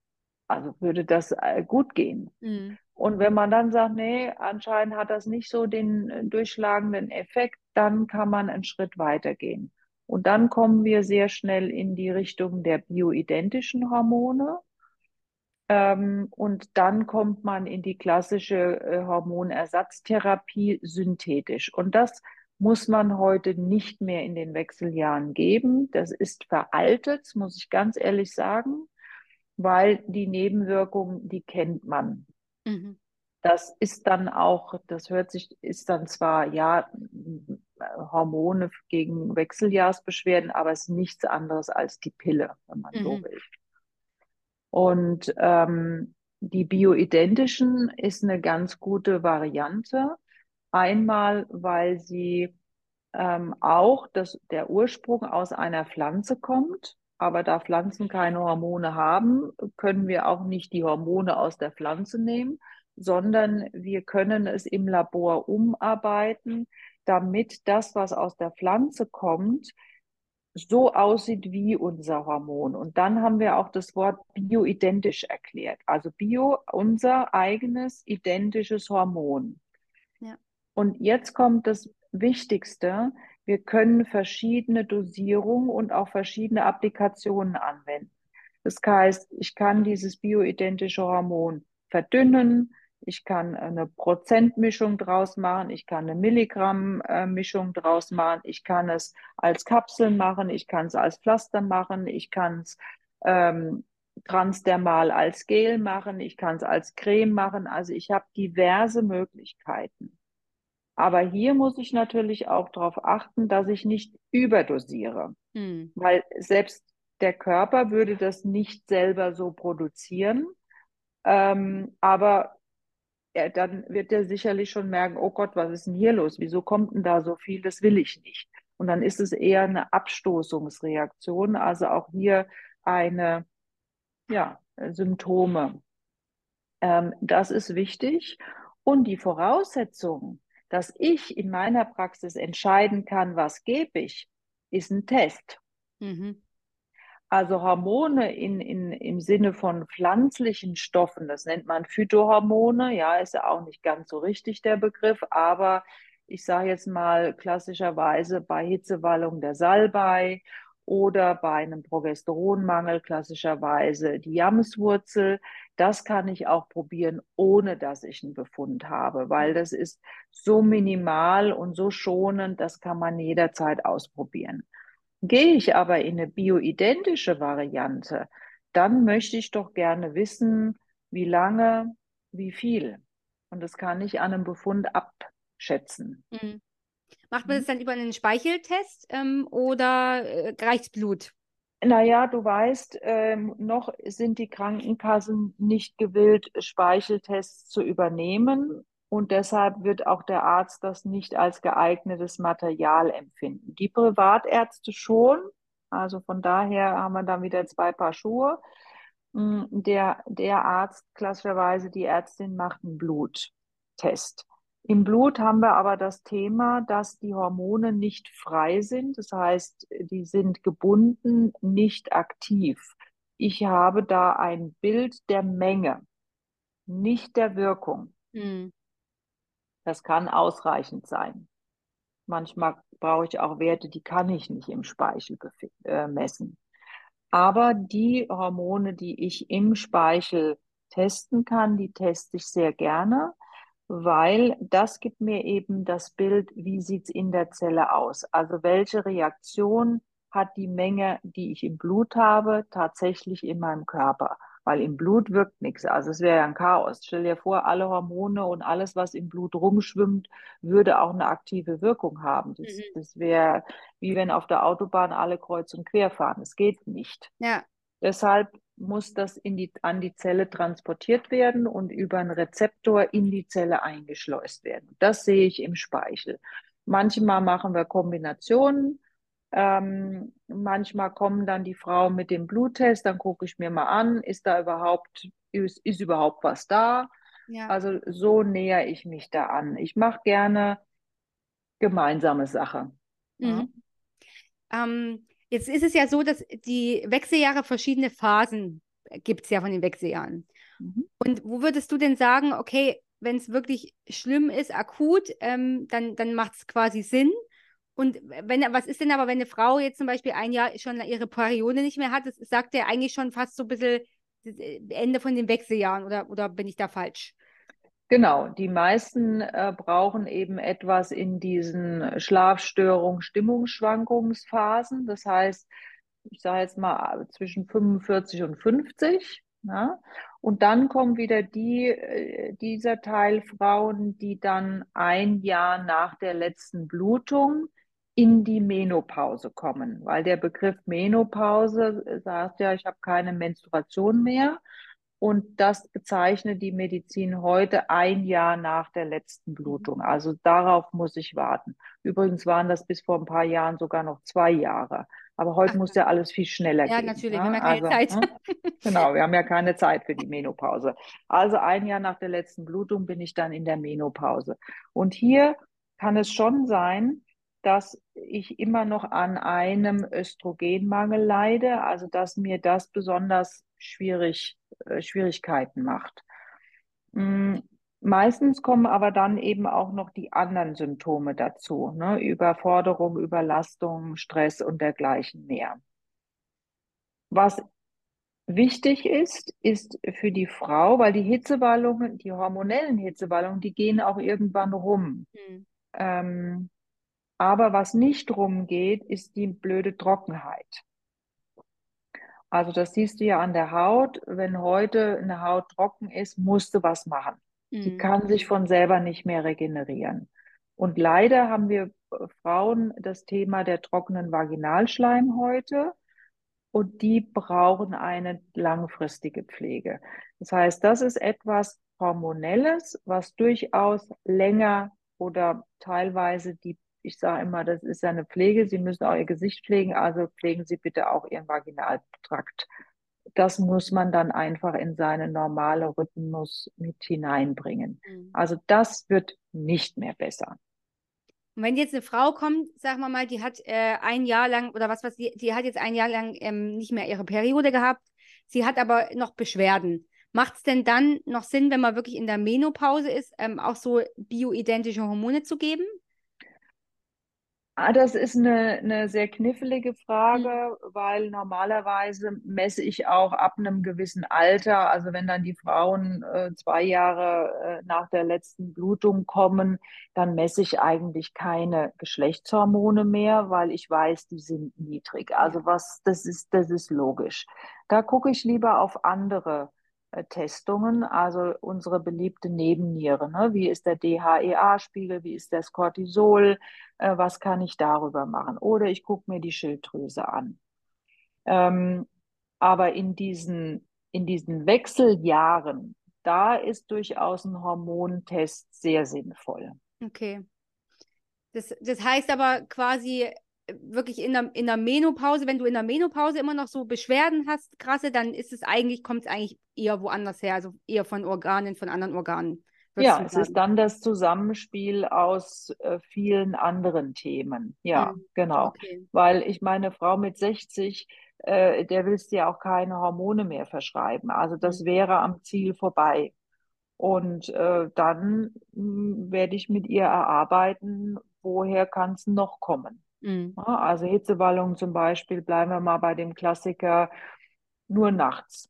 also würde das äh, gut gehen? Mhm. Und wenn man dann sagt, nee, anscheinend hat das nicht so den äh, durchschlagenden Effekt, dann kann man einen Schritt weitergehen. Und dann kommen wir sehr schnell in die Richtung der bioidentischen Hormone. Ähm, und dann kommt man in die klassische äh, Hormonersatztherapie synthetisch. Und das muss man heute nicht mehr in den Wechseljahren geben. Das ist veraltet, muss ich ganz ehrlich sagen, weil die Nebenwirkungen, die kennt man. Mhm. Das ist dann auch, das hört sich, ist dann zwar, ja, Hormone gegen Wechseljahrsbeschwerden, aber es ist nichts anderes als die Pille, wenn man mhm. so will. Und ähm, die bioidentischen ist eine ganz gute Variante. Einmal, weil sie ähm, auch das, der Ursprung aus einer Pflanze kommt. Aber da Pflanzen keine Hormone haben, können wir auch nicht die Hormone aus der Pflanze nehmen, sondern wir können es im Labor umarbeiten, damit das, was aus der Pflanze kommt, so aussieht wie unser Hormon. Und dann haben wir auch das Wort bioidentisch erklärt. Also Bio, unser eigenes identisches Hormon. Ja. Und jetzt kommt das Wichtigste. Wir können verschiedene Dosierungen und auch verschiedene Applikationen anwenden. Das heißt, ich kann dieses bioidentische Hormon verdünnen, ich kann eine Prozentmischung draus machen, ich kann eine Milligramm-Mischung draus machen, ich kann es als Kapsel machen, ich kann es als Pflaster machen, ich kann es ähm, transdermal als Gel machen, ich kann es als Creme machen. Also ich habe diverse Möglichkeiten. Aber hier muss ich natürlich auch darauf achten, dass ich nicht überdosiere, hm. weil selbst der Körper würde das nicht selber so produzieren. Ähm, aber ja, dann wird er sicherlich schon merken, oh Gott, was ist denn hier los? Wieso kommt denn da so viel? Das will ich nicht. Und dann ist es eher eine Abstoßungsreaktion, also auch hier eine, ja, Symptome. Ähm, das ist wichtig. Und die Voraussetzung, dass ich in meiner Praxis entscheiden kann, was gebe ich, ist ein Test. Mhm. Also Hormone in, in, im Sinne von pflanzlichen Stoffen, das nennt man Phytohormone, ja, ist ja auch nicht ganz so richtig der Begriff, aber ich sage jetzt mal klassischerweise bei Hitzewallung der Salbei oder bei einem Progesteronmangel klassischerweise die Jamswurzel. Das kann ich auch probieren, ohne dass ich einen Befund habe, weil das ist so minimal und so schonend, das kann man jederzeit ausprobieren. Gehe ich aber in eine bioidentische Variante, dann möchte ich doch gerne wissen, wie lange, wie viel. Und das kann ich an einem Befund abschätzen. Mhm. Macht man das dann über einen Speicheltest ähm, oder äh, reicht Blut? Naja, du weißt, ähm, noch sind die Krankenkassen nicht gewillt, Speicheltests zu übernehmen. Und deshalb wird auch der Arzt das nicht als geeignetes Material empfinden. Die Privatärzte schon. Also von daher haben wir dann wieder zwei Paar Schuhe. Mm, der, der Arzt, klassischerweise die Ärztin, macht einen Bluttest. Im Blut haben wir aber das Thema, dass die Hormone nicht frei sind. Das heißt, die sind gebunden, nicht aktiv. Ich habe da ein Bild der Menge, nicht der Wirkung. Mhm. Das kann ausreichend sein. Manchmal brauche ich auch Werte, die kann ich nicht im Speichel äh, messen. Aber die Hormone, die ich im Speichel testen kann, die teste ich sehr gerne, weil das gibt mir eben das Bild, wie sieht es in der Zelle aus. Also welche Reaktion hat die Menge, die ich im Blut habe, tatsächlich in meinem Körper. Weil im Blut wirkt nichts. Also es wäre ja ein Chaos. Stell dir vor, alle Hormone und alles, was im Blut rumschwimmt, würde auch eine aktive Wirkung haben. Das, mhm. das wäre wie wenn auf der Autobahn alle kreuz und quer fahren. Das geht nicht. Ja. Deshalb muss das in die, an die Zelle transportiert werden und über einen Rezeptor in die Zelle eingeschleust werden. Das sehe ich im Speichel. Manchmal machen wir Kombinationen. Ähm, manchmal kommen dann die Frauen mit dem Bluttest, dann gucke ich mir mal an, ist da überhaupt, ist, ist überhaupt was da? Ja. Also so näher ich mich da an. Ich mache gerne gemeinsame Sache. Mhm. Ja. Ähm, Jetzt ist es ja so, dass die Wechseljahre verschiedene Phasen gibt es ja von den Wechseljahren. Mhm. Und wo würdest du denn sagen, okay, wenn es wirklich schlimm ist, akut, ähm, dann, dann macht es quasi Sinn. Und wenn, was ist denn aber, wenn eine Frau jetzt zum Beispiel ein Jahr schon ihre Periode nicht mehr hat, das sagt ja eigentlich schon fast so ein bisschen äh, Ende von den Wechseljahren oder, oder bin ich da falsch? Genau, die meisten äh, brauchen eben etwas in diesen Schlafstörungen, Stimmungsschwankungsphasen. Das heißt, ich sage jetzt mal zwischen 45 und 50. Ja? Und dann kommen wieder die, äh, dieser Teil Frauen, die dann ein Jahr nach der letzten Blutung in die Menopause kommen, weil der Begriff Menopause sagt ja, ich habe keine Menstruation mehr. Und das bezeichnet die Medizin heute ein Jahr nach der letzten Blutung. Mhm. Also darauf muss ich warten. Übrigens waren das bis vor ein paar Jahren sogar noch zwei Jahre. Aber heute Ach, muss ja alles viel schneller ja, gehen. Ja, natürlich, ne? wir haben ja keine also, Zeit. Ne? Genau, wir haben ja keine Zeit für die Menopause. Also ein Jahr nach der letzten Blutung bin ich dann in der Menopause. Und hier kann es schon sein, dass ich immer noch an einem Östrogenmangel leide, also dass mir das besonders schwierig, äh, Schwierigkeiten macht. Mhm. Meistens kommen aber dann eben auch noch die anderen Symptome dazu, ne? Überforderung, Überlastung, Stress und dergleichen mehr. Was wichtig ist, ist für die Frau, weil die Hitzewallungen, die hormonellen Hitzewallungen, die gehen auch irgendwann rum. Mhm. Ähm, aber was nicht rumgeht, ist die blöde Trockenheit. Also das siehst du ja an der Haut. Wenn heute eine Haut trocken ist, musst du was machen. Mhm. Die kann sich von selber nicht mehr regenerieren. Und leider haben wir äh, Frauen das Thema der trockenen Vaginalschleim heute und die brauchen eine langfristige Pflege. Das heißt, das ist etwas Hormonelles, was durchaus länger oder teilweise die ich sage immer, das ist eine Pflege. Sie müssen auch Ihr Gesicht pflegen, also pflegen Sie bitte auch Ihren Vaginaltrakt. Das muss man dann einfach in seinen normalen Rhythmus mit hineinbringen. Mhm. Also das wird nicht mehr besser. Und wenn jetzt eine Frau kommt, sagen wir mal, die hat äh, ein Jahr lang oder was was die, die hat jetzt ein Jahr lang ähm, nicht mehr ihre Periode gehabt, sie hat aber noch Beschwerden. Macht es denn dann noch Sinn, wenn man wirklich in der Menopause ist, ähm, auch so bioidentische Hormone zu geben? Ah, das ist eine, eine sehr knifflige Frage, mhm. weil normalerweise messe ich auch ab einem gewissen Alter, also wenn dann die Frauen äh, zwei Jahre äh, nach der letzten Blutung kommen, dann messe ich eigentlich keine Geschlechtshormone mehr, weil ich weiß, die sind niedrig. Also was, das ist, das ist logisch. Da gucke ich lieber auf andere Testungen, also unsere beliebte Nebenniere. Ne? Wie ist der DHEA-Spiegel? Wie ist das Cortisol? Äh, was kann ich darüber machen? Oder ich gucke mir die Schilddrüse an. Ähm, aber in diesen, in diesen Wechseljahren, da ist durchaus ein Hormontest sehr sinnvoll. Okay. Das, das heißt aber quasi, wirklich in der, in der Menopause, wenn du in der Menopause immer noch so Beschwerden hast, krasse, dann ist es eigentlich, kommt es eigentlich eher woanders her, also eher von Organen, von anderen Organen. Ja, es ist dann das Zusammenspiel aus äh, vielen anderen Themen. Ja, mhm. genau. Okay. Weil ich meine, Frau mit 60, äh, der willst ja auch keine Hormone mehr verschreiben. Also das mhm. wäre am Ziel vorbei. Und äh, dann hm, werde ich mit ihr erarbeiten, woher kann es noch kommen. Mhm. Also Hitzewallungen zum Beispiel, bleiben wir mal bei dem Klassiker, nur nachts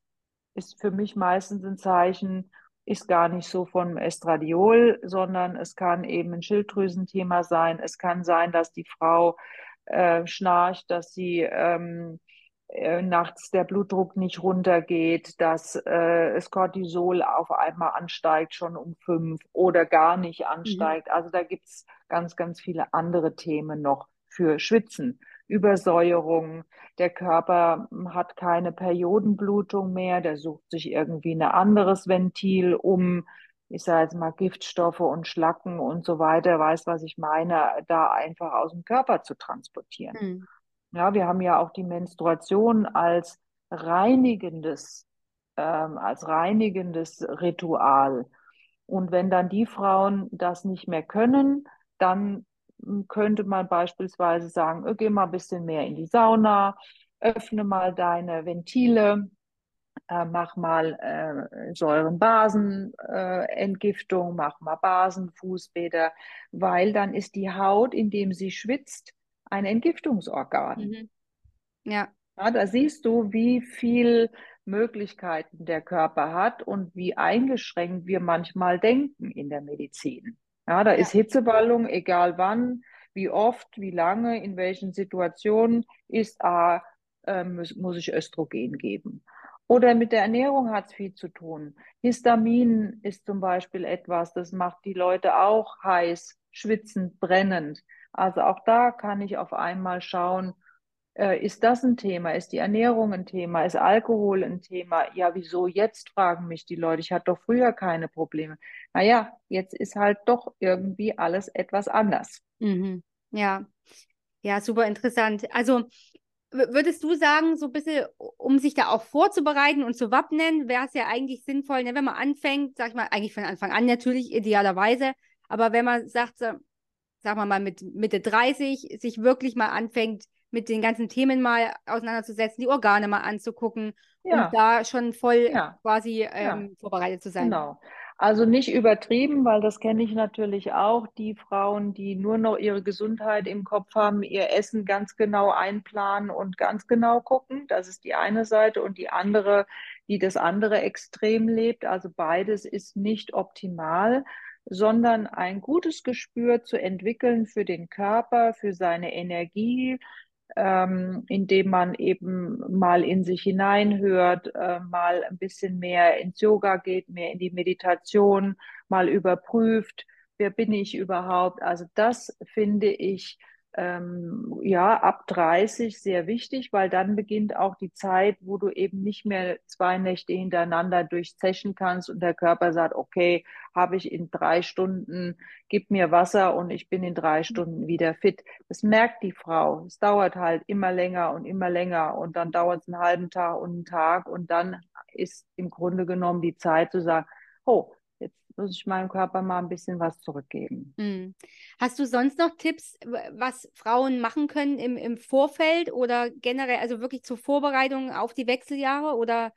ist für mich meistens ein Zeichen, ist gar nicht so von Estradiol, sondern es kann eben ein Schilddrüsenthema sein. Es kann sein, dass die Frau äh, schnarcht, dass sie ähm, äh, nachts der Blutdruck nicht runtergeht, dass äh, das Cortisol auf einmal ansteigt, schon um fünf oder gar nicht ansteigt. Mhm. Also da gibt es ganz, ganz viele andere Themen noch für Schwitzen. Übersäuerung, der Körper hat keine Periodenblutung mehr, der sucht sich irgendwie ein anderes Ventil, um, ich sage jetzt mal, Giftstoffe und Schlacken und so weiter, weiß, was ich meine, da einfach aus dem Körper zu transportieren. Mhm. Ja, wir haben ja auch die Menstruation als reinigendes, ähm, als reinigendes Ritual. Und wenn dann die Frauen das nicht mehr können, dann könnte man beispielsweise sagen, oh, geh mal ein bisschen mehr in die Sauna, öffne mal deine Ventile, äh, mach mal äh, Säurenbasenentgiftung, äh, mach mal Basenfußbäder, weil dann ist die Haut, indem sie schwitzt, ein Entgiftungsorgan. Mhm. Ja. ja. Da siehst du, wie viel Möglichkeiten der Körper hat und wie eingeschränkt wir manchmal denken in der Medizin. Ja, da ja. ist Hitzeballung, egal wann, wie oft, wie lange, in welchen Situationen ist A, äh, muss, muss ich Östrogen geben. Oder mit der Ernährung hat es viel zu tun. Histamin ist zum Beispiel etwas, das macht die Leute auch heiß, schwitzend, brennend. Also auch da kann ich auf einmal schauen, ist das ein Thema? Ist die Ernährung ein Thema? Ist Alkohol ein Thema? Ja, wieso jetzt, fragen mich die Leute. Ich hatte doch früher keine Probleme. Naja, jetzt ist halt doch irgendwie alles etwas anders. Mhm. Ja, ja, super interessant. Also würdest du sagen, so ein bisschen, um sich da auch vorzubereiten und zu wappnen, wäre es ja eigentlich sinnvoll, ne, wenn man anfängt, sag ich mal, eigentlich von Anfang an natürlich, idealerweise, aber wenn man sagt, sagen wir mal mit Mitte 30, sich wirklich mal anfängt, mit den ganzen Themen mal auseinanderzusetzen, die Organe mal anzugucken, ja. um da schon voll ja. quasi ähm, ja. vorbereitet zu sein. Genau. Also nicht übertrieben, weil das kenne ich natürlich auch, die Frauen, die nur noch ihre Gesundheit im Kopf haben, ihr Essen ganz genau einplanen und ganz genau gucken. Das ist die eine Seite und die andere, die das andere Extrem lebt. Also beides ist nicht optimal sondern ein gutes Gespür zu entwickeln für den Körper, für seine Energie, ähm, indem man eben mal in sich hineinhört, äh, mal ein bisschen mehr ins Yoga geht, mehr in die Meditation, mal überprüft, wer bin ich überhaupt. Also das finde ich ähm, ja, ab 30 sehr wichtig, weil dann beginnt auch die Zeit, wo du eben nicht mehr zwei Nächte hintereinander durchzechen kannst und der Körper sagt, okay, habe ich in drei Stunden, gib mir Wasser und ich bin in drei Stunden wieder fit. Das merkt die Frau. Es dauert halt immer länger und immer länger und dann dauert es einen halben Tag und einen Tag und dann ist im Grunde genommen die Zeit zu sagen, oh, muss ich meinem Körper mal ein bisschen was zurückgeben. Hm. Hast du sonst noch Tipps, was Frauen machen können im, im Vorfeld oder generell, also wirklich zur Vorbereitung auf die Wechseljahre oder?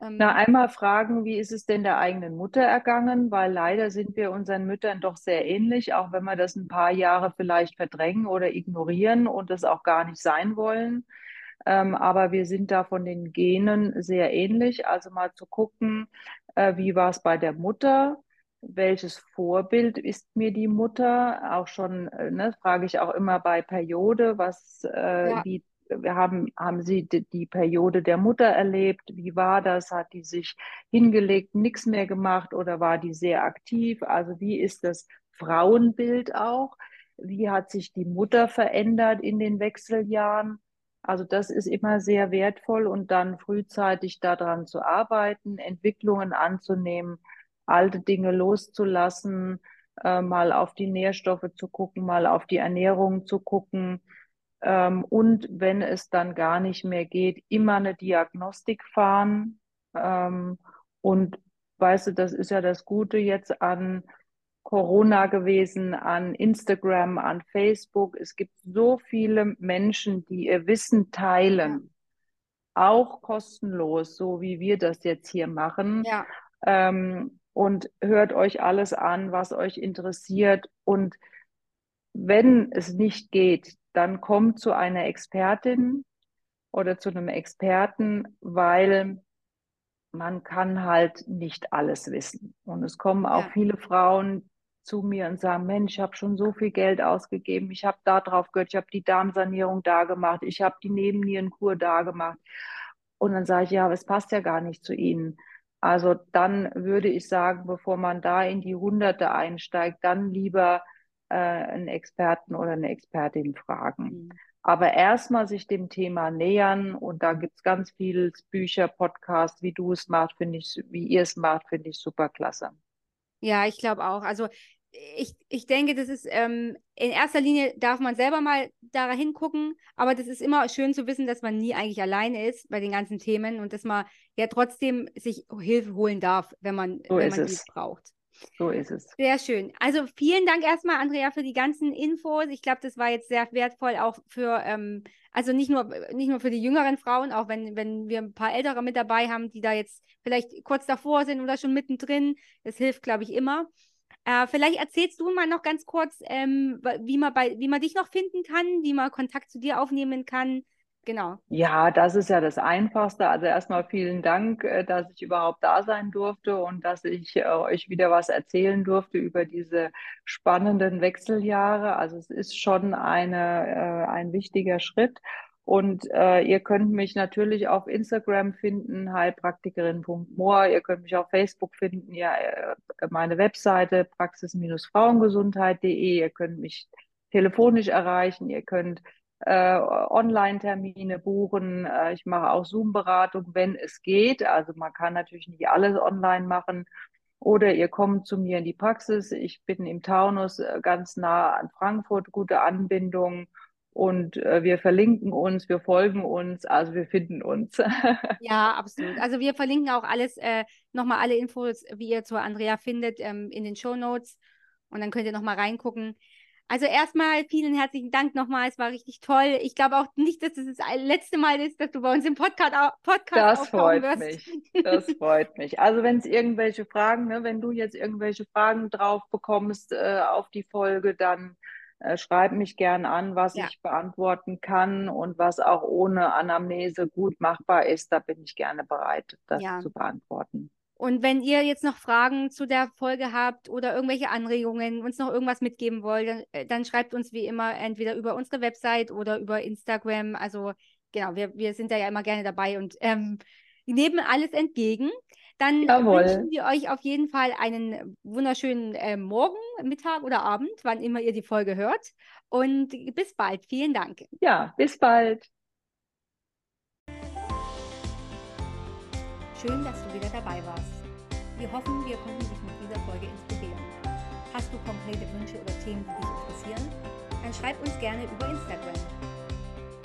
Ähm... Na, einmal fragen, wie ist es denn der eigenen Mutter ergangen, weil leider sind wir unseren Müttern doch sehr ähnlich, auch wenn wir das ein paar Jahre vielleicht verdrängen oder ignorieren und das auch gar nicht sein wollen. Ähm, aber wir sind da von den Genen sehr ähnlich. Also mal zu gucken, äh, wie war es bei der Mutter? Welches Vorbild ist mir die Mutter? Auch schon, äh, ne, frage ich auch immer bei Periode, was, äh, ja. wie, wir haben, haben Sie die, die, Periode der Mutter erlebt? Wie war das? Hat die sich hingelegt, nichts mehr gemacht oder war die sehr aktiv? Also wie ist das Frauenbild auch? Wie hat sich die Mutter verändert in den Wechseljahren? Also das ist immer sehr wertvoll und dann frühzeitig daran zu arbeiten, Entwicklungen anzunehmen alte Dinge loszulassen, äh, mal auf die Nährstoffe zu gucken, mal auf die Ernährung zu gucken. Ähm, und wenn es dann gar nicht mehr geht, immer eine Diagnostik fahren. Ähm, und weißt du, das ist ja das Gute jetzt an Corona gewesen, an Instagram, an Facebook. Es gibt so viele Menschen, die ihr Wissen teilen. Auch kostenlos, so wie wir das jetzt hier machen. Ja. Ähm, und hört euch alles an, was euch interessiert. Und wenn es nicht geht, dann kommt zu einer Expertin oder zu einem Experten, weil man kann halt nicht alles wissen. Und es kommen auch Ja. viele Frauen zu mir und sagen, Mensch, ich habe schon so viel Geld ausgegeben, ich habe da drauf gehört, ich habe die Darmsanierung da gemacht, ich habe die Nebennierenkur da gemacht. Und dann sage ich, ja, aber es passt ja gar nicht zu Ihnen. Also dann würde ich sagen, bevor man da in die Hunderte einsteigt, dann lieber äh, einen Experten oder eine Expertin fragen. Mhm. Aber erstmal sich dem Thema nähern und da gibt es ganz viel Bücher, Podcasts, wie du es machst, finde ich, wie ihr es macht, finde ich super klasse. Ja, ich glaube auch. Also ich, ich denke, das ist ähm, in erster Linie darf man selber mal da hingucken, aber das ist immer schön zu wissen, dass man nie eigentlich alleine ist bei den ganzen Themen und dass man ja trotzdem sich Hilfe holen darf, wenn man, So wenn man es. braucht. So ist es. Sehr schön. Also vielen Dank erstmal, Andrea, für die ganzen Infos. Ich glaube, das war jetzt sehr wertvoll auch für, ähm, also nicht nur, nicht nur für die jüngeren Frauen, auch wenn, wenn wir ein paar Ältere mit dabei haben, die da jetzt vielleicht kurz davor sind oder schon mittendrin. Das hilft, glaube ich, immer. Äh, vielleicht erzählst du mal noch ganz kurz, ähm, wie man bei, wie man dich noch finden kann, wie man Kontakt zu dir aufnehmen kann. Genau. Ja, das ist ja das Einfachste. Also erstmal vielen Dank, äh, dass ich überhaupt da sein durfte und dass ich äh, euch wieder was erzählen durfte über diese spannenden Wechseljahre. Also es ist schon eine, äh, ein wichtiger Schritt. Und äh, ihr könnt mich natürlich auf Instagram finden, heilpraktikerin.moor. Ihr könnt mich auf Facebook finden, ja, äh, meine Webseite praxis-frauengesundheit.de. Ihr könnt mich telefonisch erreichen. Ihr könnt äh, Online-Termine buchen. Äh, ich mache auch Zoom-Beratung, wenn es geht. Also man kann natürlich nicht alles online machen. Oder ihr kommt zu mir in die Praxis. Ich bin im Taunus äh, ganz nah an Frankfurt, gute Anbindung. Und äh, wir verlinken uns, wir folgen uns, also wir finden uns. Ja, absolut. Also wir verlinken auch alles, äh, nochmal alle Infos, wie ihr zur Andrea findet, ähm, in den Show Notes. Und dann könnt ihr nochmal reingucken. Also erstmal vielen herzlichen Dank nochmal. Es war richtig toll. Ich glaube auch nicht, dass das das letzte Mal ist, dass du bei uns im Podcast, au- Podcast Das freut wirst. mich. Das freut mich. Also wenn es irgendwelche Fragen, ne, wenn du jetzt irgendwelche Fragen drauf bekommst äh, auf die Folge, dann äh, schreib mich gern an, was Ja. ich beantworten kann und was auch ohne Anamnese gut machbar ist. Da bin ich gerne bereit, das Ja. zu beantworten. Und wenn ihr jetzt noch Fragen zu der Folge habt oder irgendwelche Anregungen, uns noch irgendwas mitgeben wollt, dann, äh, dann schreibt uns wie immer entweder über unsere Website oder über Instagram. Also genau, wir, wir sind da ja immer gerne dabei und ähm, nehmen alles entgegen. Dann Jawohl. wünschen wir euch auf jeden Fall einen wunderschönen äh, Morgen, Mittag oder Abend, wann immer ihr die Folge hört. Und bis bald. Vielen Dank. Ja, bis bald. Schön, dass du wieder dabei warst. Wir hoffen, wir konnten dich mit dieser Folge inspirieren. Hast du konkrete Wünsche oder Themen, die dich interessieren? Dann schreib uns gerne über Instagram.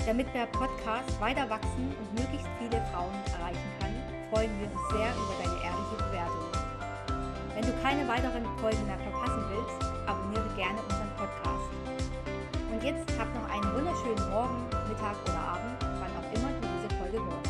Damit der Podcast weiter wachsen und möglichst viele Frauen erreichen kann, freuen wir uns sehr über deine ehrliche Bewertung. Wenn du keine weiteren Folgen mehr verpassen willst, abonniere gerne unseren Podcast. Und jetzt hab noch einen wunderschönen Morgen, Mittag oder Abend, wann auch immer du diese Folge hörst.